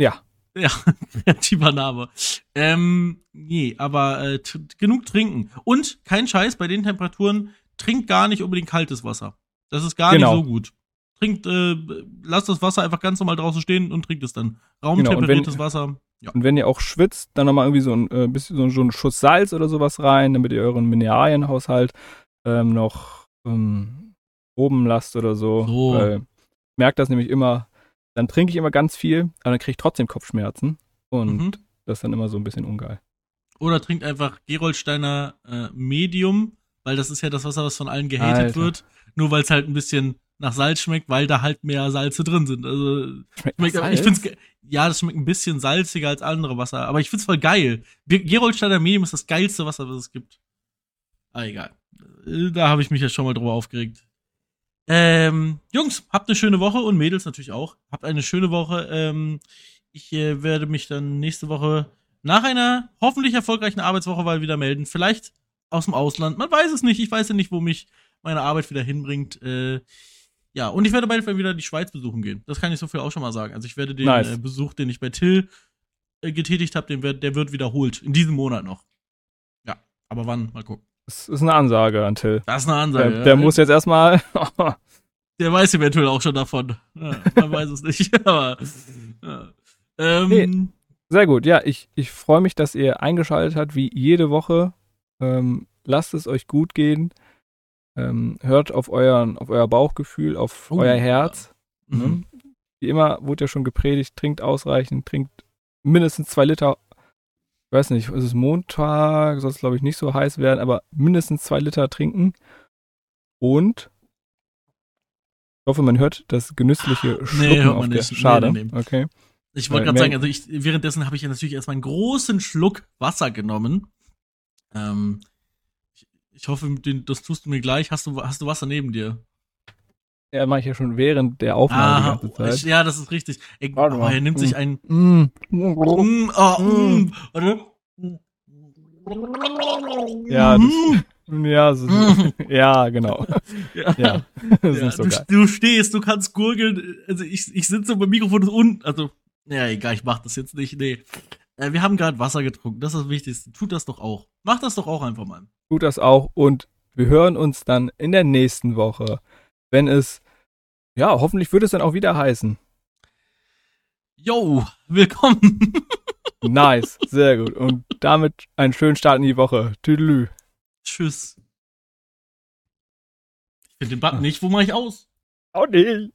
Ja. Ja, kreativer Name. Ähm, nee, aber äh, genug trinken. Und kein Scheiß, bei den Temperaturen, trinkt gar nicht unbedingt kaltes Wasser. Das ist gar genau. nicht so gut. Trinkt, äh, lasst das Wasser einfach ganz normal draußen stehen und trinkt es dann. Raumtemperiertes genau. Wasser. Ja. Und wenn ihr auch schwitzt, dann nochmal irgendwie so ein äh, bisschen so, so ein Schuss Salz oder sowas rein, damit ihr euren Mineralienhaushalt ähm, noch ähm, oben lasst oder so. so. Merkt das nämlich immer dann trinke ich immer ganz viel, aber dann kriege ich trotzdem Kopfschmerzen. Und mhm. das ist dann immer so ein bisschen ungeil. Oder trinkt einfach Geroldsteiner äh, Medium, weil das ist ja das Wasser, was von allen gehatet Alter. wird. Nur weil es halt ein bisschen nach Salz schmeckt, weil da halt mehr Salze drin sind. Also schmeckt, schmeckt ich find's ja, das schmeckt ein bisschen salziger als andere Wasser, aber ich find's voll geil. Geroldsteiner Medium ist das geilste Wasser, was es gibt. Ah, egal. Äh, da habe ich mich ja schon mal drüber aufgeregt. Ähm, Jungs, habt eine schöne Woche und Mädels natürlich auch. Habt eine schöne Woche. Ähm, ich äh, werde mich dann nächste Woche nach einer hoffentlich erfolgreichen Arbeitswoche mal wieder melden. Vielleicht aus dem Ausland. Man weiß es nicht. Ich weiß ja nicht, wo mich meine Arbeit wieder hinbringt. Äh, ja, und ich werde bald wieder die Schweiz besuchen gehen. Das kann ich so viel auch schon mal sagen. Also ich werde den nice. äh, Besuch, den ich bei Till äh, getätigt habe, wird, der wird wiederholt. In diesem Monat noch. Ja, aber wann? Mal gucken. Das ist eine Ansage an Till. Das ist eine Ansage. Der, der muss jetzt erstmal. der weiß eventuell auch schon davon. Ja, man weiß es nicht. Aber, ja. ähm, nee, sehr gut. Ja, ich, ich freue mich, dass ihr eingeschaltet habt, wie jede Woche. Ähm, lasst es euch gut gehen. Ähm, hört auf, euren, auf euer Bauchgefühl, auf oh, euer Herz. Ja. Ne? Mhm. Wie immer wurde ja schon gepredigt, trinkt ausreichend, trinkt mindestens zwei Liter ich weiß nicht, ist es Montag, soll es glaube ich nicht so heiß werden, aber mindestens zwei Liter trinken. Und ich hoffe, man hört das genüssliche Schlucken nee, hört man nicht. Schade. Nee, nee, okay. Ich wollte gerade sagen, also ich, währenddessen habe ich ja natürlich erstmal einen großen Schluck Wasser genommen. Ähm, ich, ich hoffe, das tust du mir gleich. Hast du, hast du Wasser neben dir? Ja, mache ich ja schon während der Aufnahme ah, die ganze Zeit. Ja, das ist richtig. Ey, oh, er nimmt sich ein. Mm. Mm, oh, mm. Ja, das, ja, so, ja, genau. Ja, ja ja, so du, du stehst, du kannst gurgeln. Also ich, ich sitze beim Mikrofon unten. Also, ja, egal, ich mach das jetzt nicht. Nee. Äh, wir haben gerade Wasser getrunken, das ist das Wichtigste. Tut das doch auch. Macht das doch auch einfach mal. Tut das auch und wir hören uns dann in der nächsten Woche, wenn es, ja, hoffentlich wird es dann auch wieder heißen. Yo, willkommen. nice, sehr gut. Und damit einen schönen Start in die Woche. Tüdelü. Tschüss. Ich finde den Button nicht, wo mache ich aus? Auch nicht.